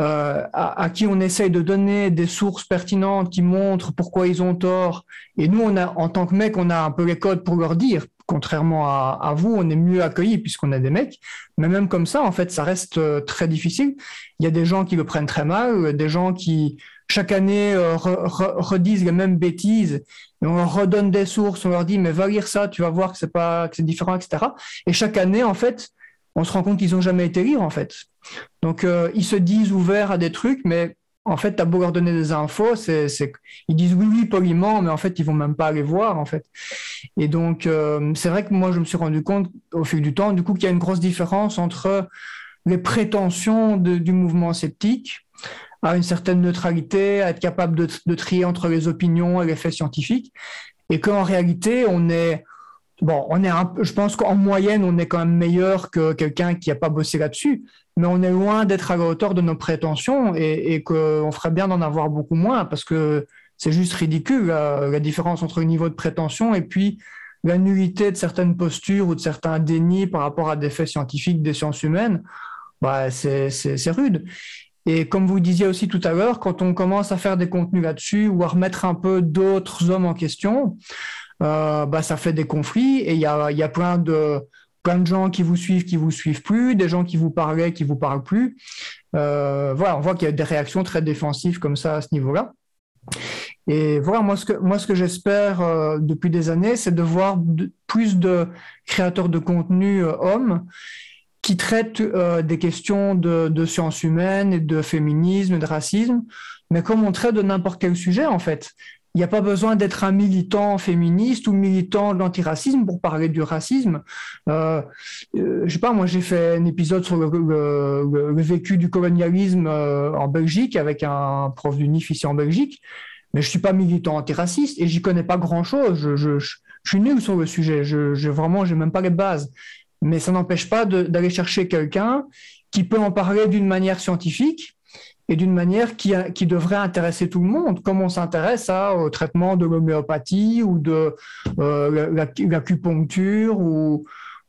euh, à, à, qui on essaye de donner des sources pertinentes qui montrent pourquoi ils ont tort. Et nous, on a, en tant que mecs, on a un peu les codes pour leur dire contrairement à, vous, on est mieux accueillis puisqu'on a des mecs. Mais même comme ça, en fait, ça reste euh, très difficile. Il y a des gens qui le prennent très mal, des gens qui chaque année euh, redisent les mêmes bêtises. On leur redonne des sources, on leur dit mais va lire ça, tu vas voir que c'est pas que c'est différent, etc. Et chaque année, en fait, on se rend compte qu'ils ont jamais été lire en fait. Donc euh, ils se disent ouverts à des trucs, mais en fait, tu as beau leur donner des infos, c'est, ils disent oui, oui, poliment, mais en fait, ils vont même pas aller voir, en fait. Et donc, euh, c'est vrai que moi, je me suis rendu compte au fil du temps, du coup, qu'il y a une grosse différence entre les prétentions du mouvement sceptique à une certaine neutralité, à être capable de, de trier entre les opinions et les faits scientifiques, et qu'en réalité, on est bon, on est un, je pense qu'en moyenne, on est quand même meilleur que quelqu'un qui n'a pas bossé là-dessus, mais on est loin d'être à la hauteur de nos prétentions et, et qu'on ferait bien d'en avoir beaucoup moins parce que c'est juste ridicule la, différence entre le niveau de prétention et puis la nullité de certaines postures ou de certains dénis par rapport à des faits scientifiques des sciences humaines. Bah, c'est rude. Et comme vous disiez aussi tout à l'heure, quand on commence à faire des contenus là-dessus ou à remettre un peu d'autres hommes en question, euh, bah, ça fait des conflits et il y a, y a plein de plein de gens qui vous suivent, qui vous suivent plus, des gens qui vous parlaient, qui vous parlent plus. Euh, voilà, on voit qu'il y a des réactions très défensives comme ça à ce niveau-là. Et voilà, moi ce que moi ce que j'espère euh, depuis des années, c'est de voir plus de créateurs de contenu hommes qui traite euh, des questions de, sciences humaines et de féminisme et de racisme, mais comme on traite de n'importe quel sujet en fait. Il n'y a pas besoin d'être un militant féministe ou militant de l'antiracisme pour parler du racisme. Euh, euh, je sais pas, moi j'ai fait un épisode sur le, vécu du colonialisme euh, en Belgique avec un prof d'UNIF ici en Belgique, mais je suis pas militant antiraciste et j'y connais pas grand-chose. Je, je, je, suis nul sur le sujet. Je, je vraiment, j'ai même pas les bases mais ça n'empêche pas d'aller chercher quelqu'un qui peut en parler d'une manière scientifique et d'une manière qui, qui, devrait intéresser tout le monde, comme on s'intéresse au traitement de l'homéopathie ou de euh, l'acupuncture ou,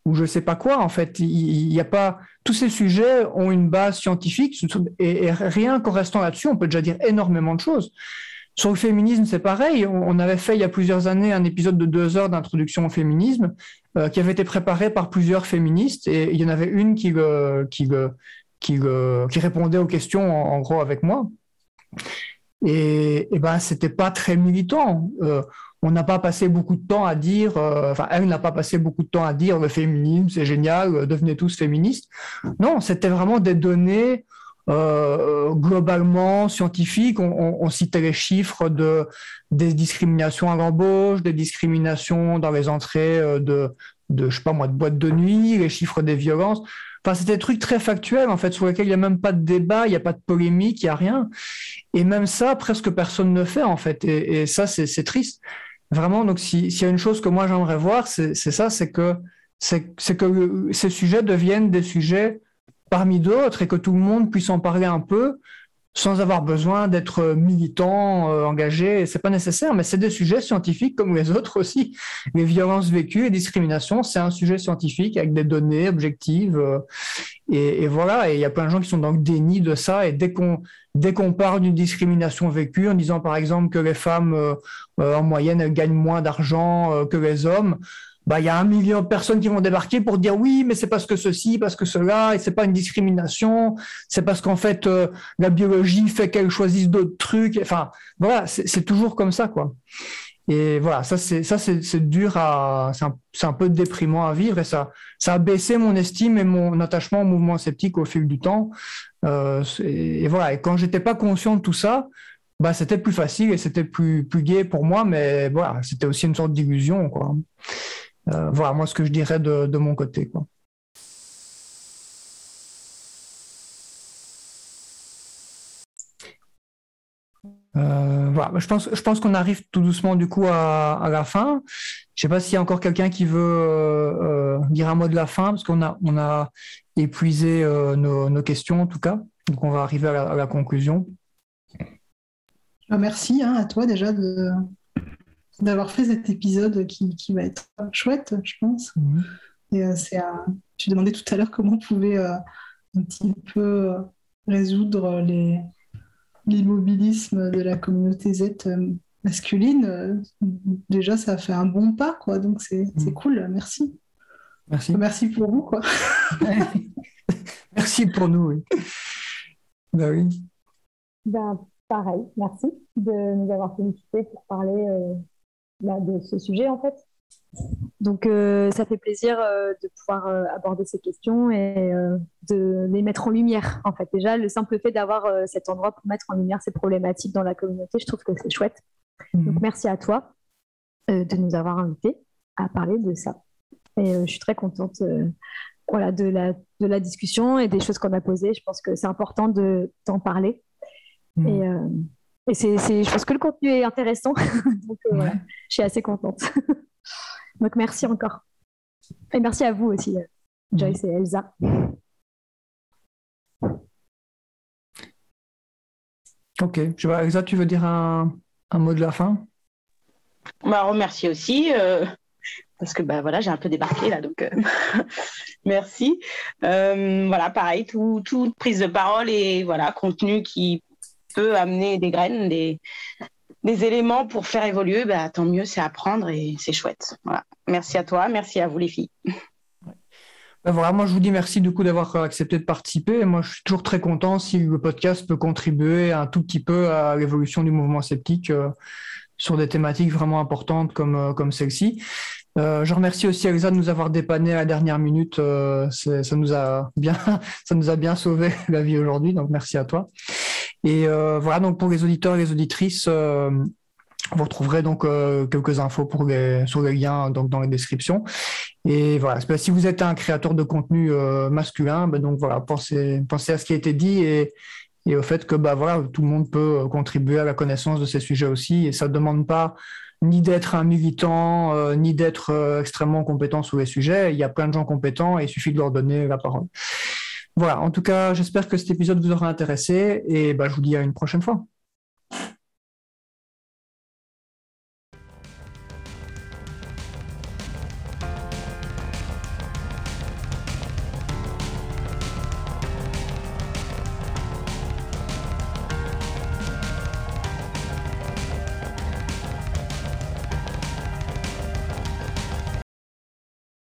ou je sais pas quoi. En fait, il n'y a pas tous ces sujets ont une base scientifique et, rien qu'en restant là-dessus, on peut déjà dire énormément de choses. Sur le féminisme, c'est pareil. On avait fait il y a plusieurs années un épisode de deux heures d'introduction au féminisme euh, qui avait été préparé par plusieurs féministes et il y en avait une qui, qui, qui, qui répondait aux questions en, gros avec moi. Et, et ben, c'était pas très militant. Euh, on n'a pas passé beaucoup de temps à dire, euh, enfin, elle n'a pas passé beaucoup de temps à dire le féminisme, c'est génial, devenez tous féministes. Non, c'était vraiment des données euh, globalement scientifique. On, citait les chiffres de, des discriminations à l'embauche, des discriminations dans les entrées euh, de, de, je sais pas moi, de boîtes de nuit, les chiffres des violences. Enfin, c'était des trucs très factuels, en fait, sur lesquels il n'y a même pas de débat, il n'y a pas de polémique, il n'y a rien. Et même ça, presque personne ne fait, en fait. Et, ça, c'est triste. Vraiment, donc, s'il y a une chose que moi j'aimerais voir, c'est ça, c'est que, c'est que ces sujets deviennent des sujets parmi d'autres et que tout le monde puisse en parler un peu sans avoir besoin d'être militant, euh, engagé. C'est pas nécessaire, mais c'est des sujets scientifiques comme les autres aussi. Les violences vécues et discriminations, c'est un sujet scientifique avec des données objectives. Euh, et, voilà, et il y a plein de gens qui sont dans le déni de ça. Et dès qu'on dès qu'on parle d'une discrimination vécue, en disant par exemple que les femmes euh, en moyenne gagnent moins d'argent que les hommes, bah, il y a un million de personnes qui vont débarquer pour dire oui, mais c'est parce que ceci, parce que cela, et c'est pas une discrimination, c'est parce qu'en fait euh, la biologie fait qu'elle choisisse d'autres trucs. Enfin, voilà, c'est toujours comme ça, quoi. Et voilà, ça c'est ça c'est dur à, c'est un, peu déprimant à vivre et ça ça a baissé mon estime et mon attachement au mouvement sceptique au fil du temps. Euh, et, voilà, et quand j'étais pas conscient de tout ça, bah c'était plus facile et c'était plus plus gai pour moi, mais voilà, c'était aussi une sorte d'illusion, quoi. Euh, voilà, moi, ce que je dirais de, de mon côté. Quoi. Euh, voilà, je pense, je pense qu'on arrive tout doucement du coup à, à la fin. Je sais pas s'il y a encore quelqu'un qui veut euh, dire un mot de la fin, parce qu'on a, on a épuisé nos, questions en tout cas. Donc on va arriver à la, conclusion. Merci hein, à toi déjà d'avoir fait cet épisode qui, qui, va être chouette, je pense. Et euh, c'est tu demandais tout à l'heure comment on pouvait euh, un petit peu euh, résoudre les l'immobilisme de la communauté Z masculine. déjà, ça a fait un bon pas, quoi. Donc c'est mhm. cool. Merci. Merci. Merci pour vous, quoi. (laughs) Merci pour nous, oui. Bah oui. Ben, pareil, merci de nous avoir félicité pour parler de ce sujet en fait. Donc euh, ça fait plaisir euh, de pouvoir euh, aborder ces questions et de les mettre en lumière en fait. Déjà le simple fait d'avoir cet endroit pour mettre en lumière ces problématiques dans la communauté, je trouve que c'est chouette. Mhm. Donc merci à toi de nous avoir invités à parler de ça. Et je suis très contente voilà, de, la, de la discussion et des choses qu'on a posées. Je pense que c'est important de t'en parler. Et et c'est, je pense que le contenu est intéressant. (laughs) Donc, euh, voilà, je suis assez contente. (laughs) Donc merci encore. Et merci à vous aussi, euh, Joyce et Elsa. Ok. Je vois, Elsa, tu veux dire un, un mot de la fin? Bah, remercier aussi. Euh, parce que bah, voilà, j'ai un peu débarqué là, donc euh, (laughs) merci. Euh, voilà, pareil, tout, toute prise de parole et voilà, contenu qui peut amener des graines, des, éléments pour faire évoluer, bah, tant mieux, c'est apprendre et c'est chouette. Voilà. Merci à toi, merci à vous les filles. Ben voilà, moi je vous dis merci du coup d'avoir accepté de participer. Moi je suis toujours très content si le podcast peut contribuer un tout petit peu à l'évolution du mouvement sceptique sur des thématiques vraiment importantes comme, euh, comme celle-ci. Euh, je remercie aussi Elsa de nous avoir dépanné à la dernière minute. Euh, ça nous a bien, (laughs) ça nous a bien sauvé (laughs) la vie aujourd'hui. Donc merci à toi. Et voilà donc pour les auditeurs et les auditrices, vous retrouverez donc quelques infos pour les, sur les liens donc dans les descriptions. Et voilà, si vous êtes un créateur de contenu masculin, ben donc voilà, pensez, pensez à ce qui a été dit et, et au fait que bah, voilà, tout le monde peut euh, contribuer à la connaissance de ces sujets aussi. Et ça ne demande pas ni d'être un militant, euh, ni d'être euh, extrêmement compétent sur les sujets. Il y a plein de gens compétents et il suffit de leur donner la parole. Voilà, en tout cas, j'espère que cet épisode vous aura intéressé et bah, je vous dis à une prochaine fois.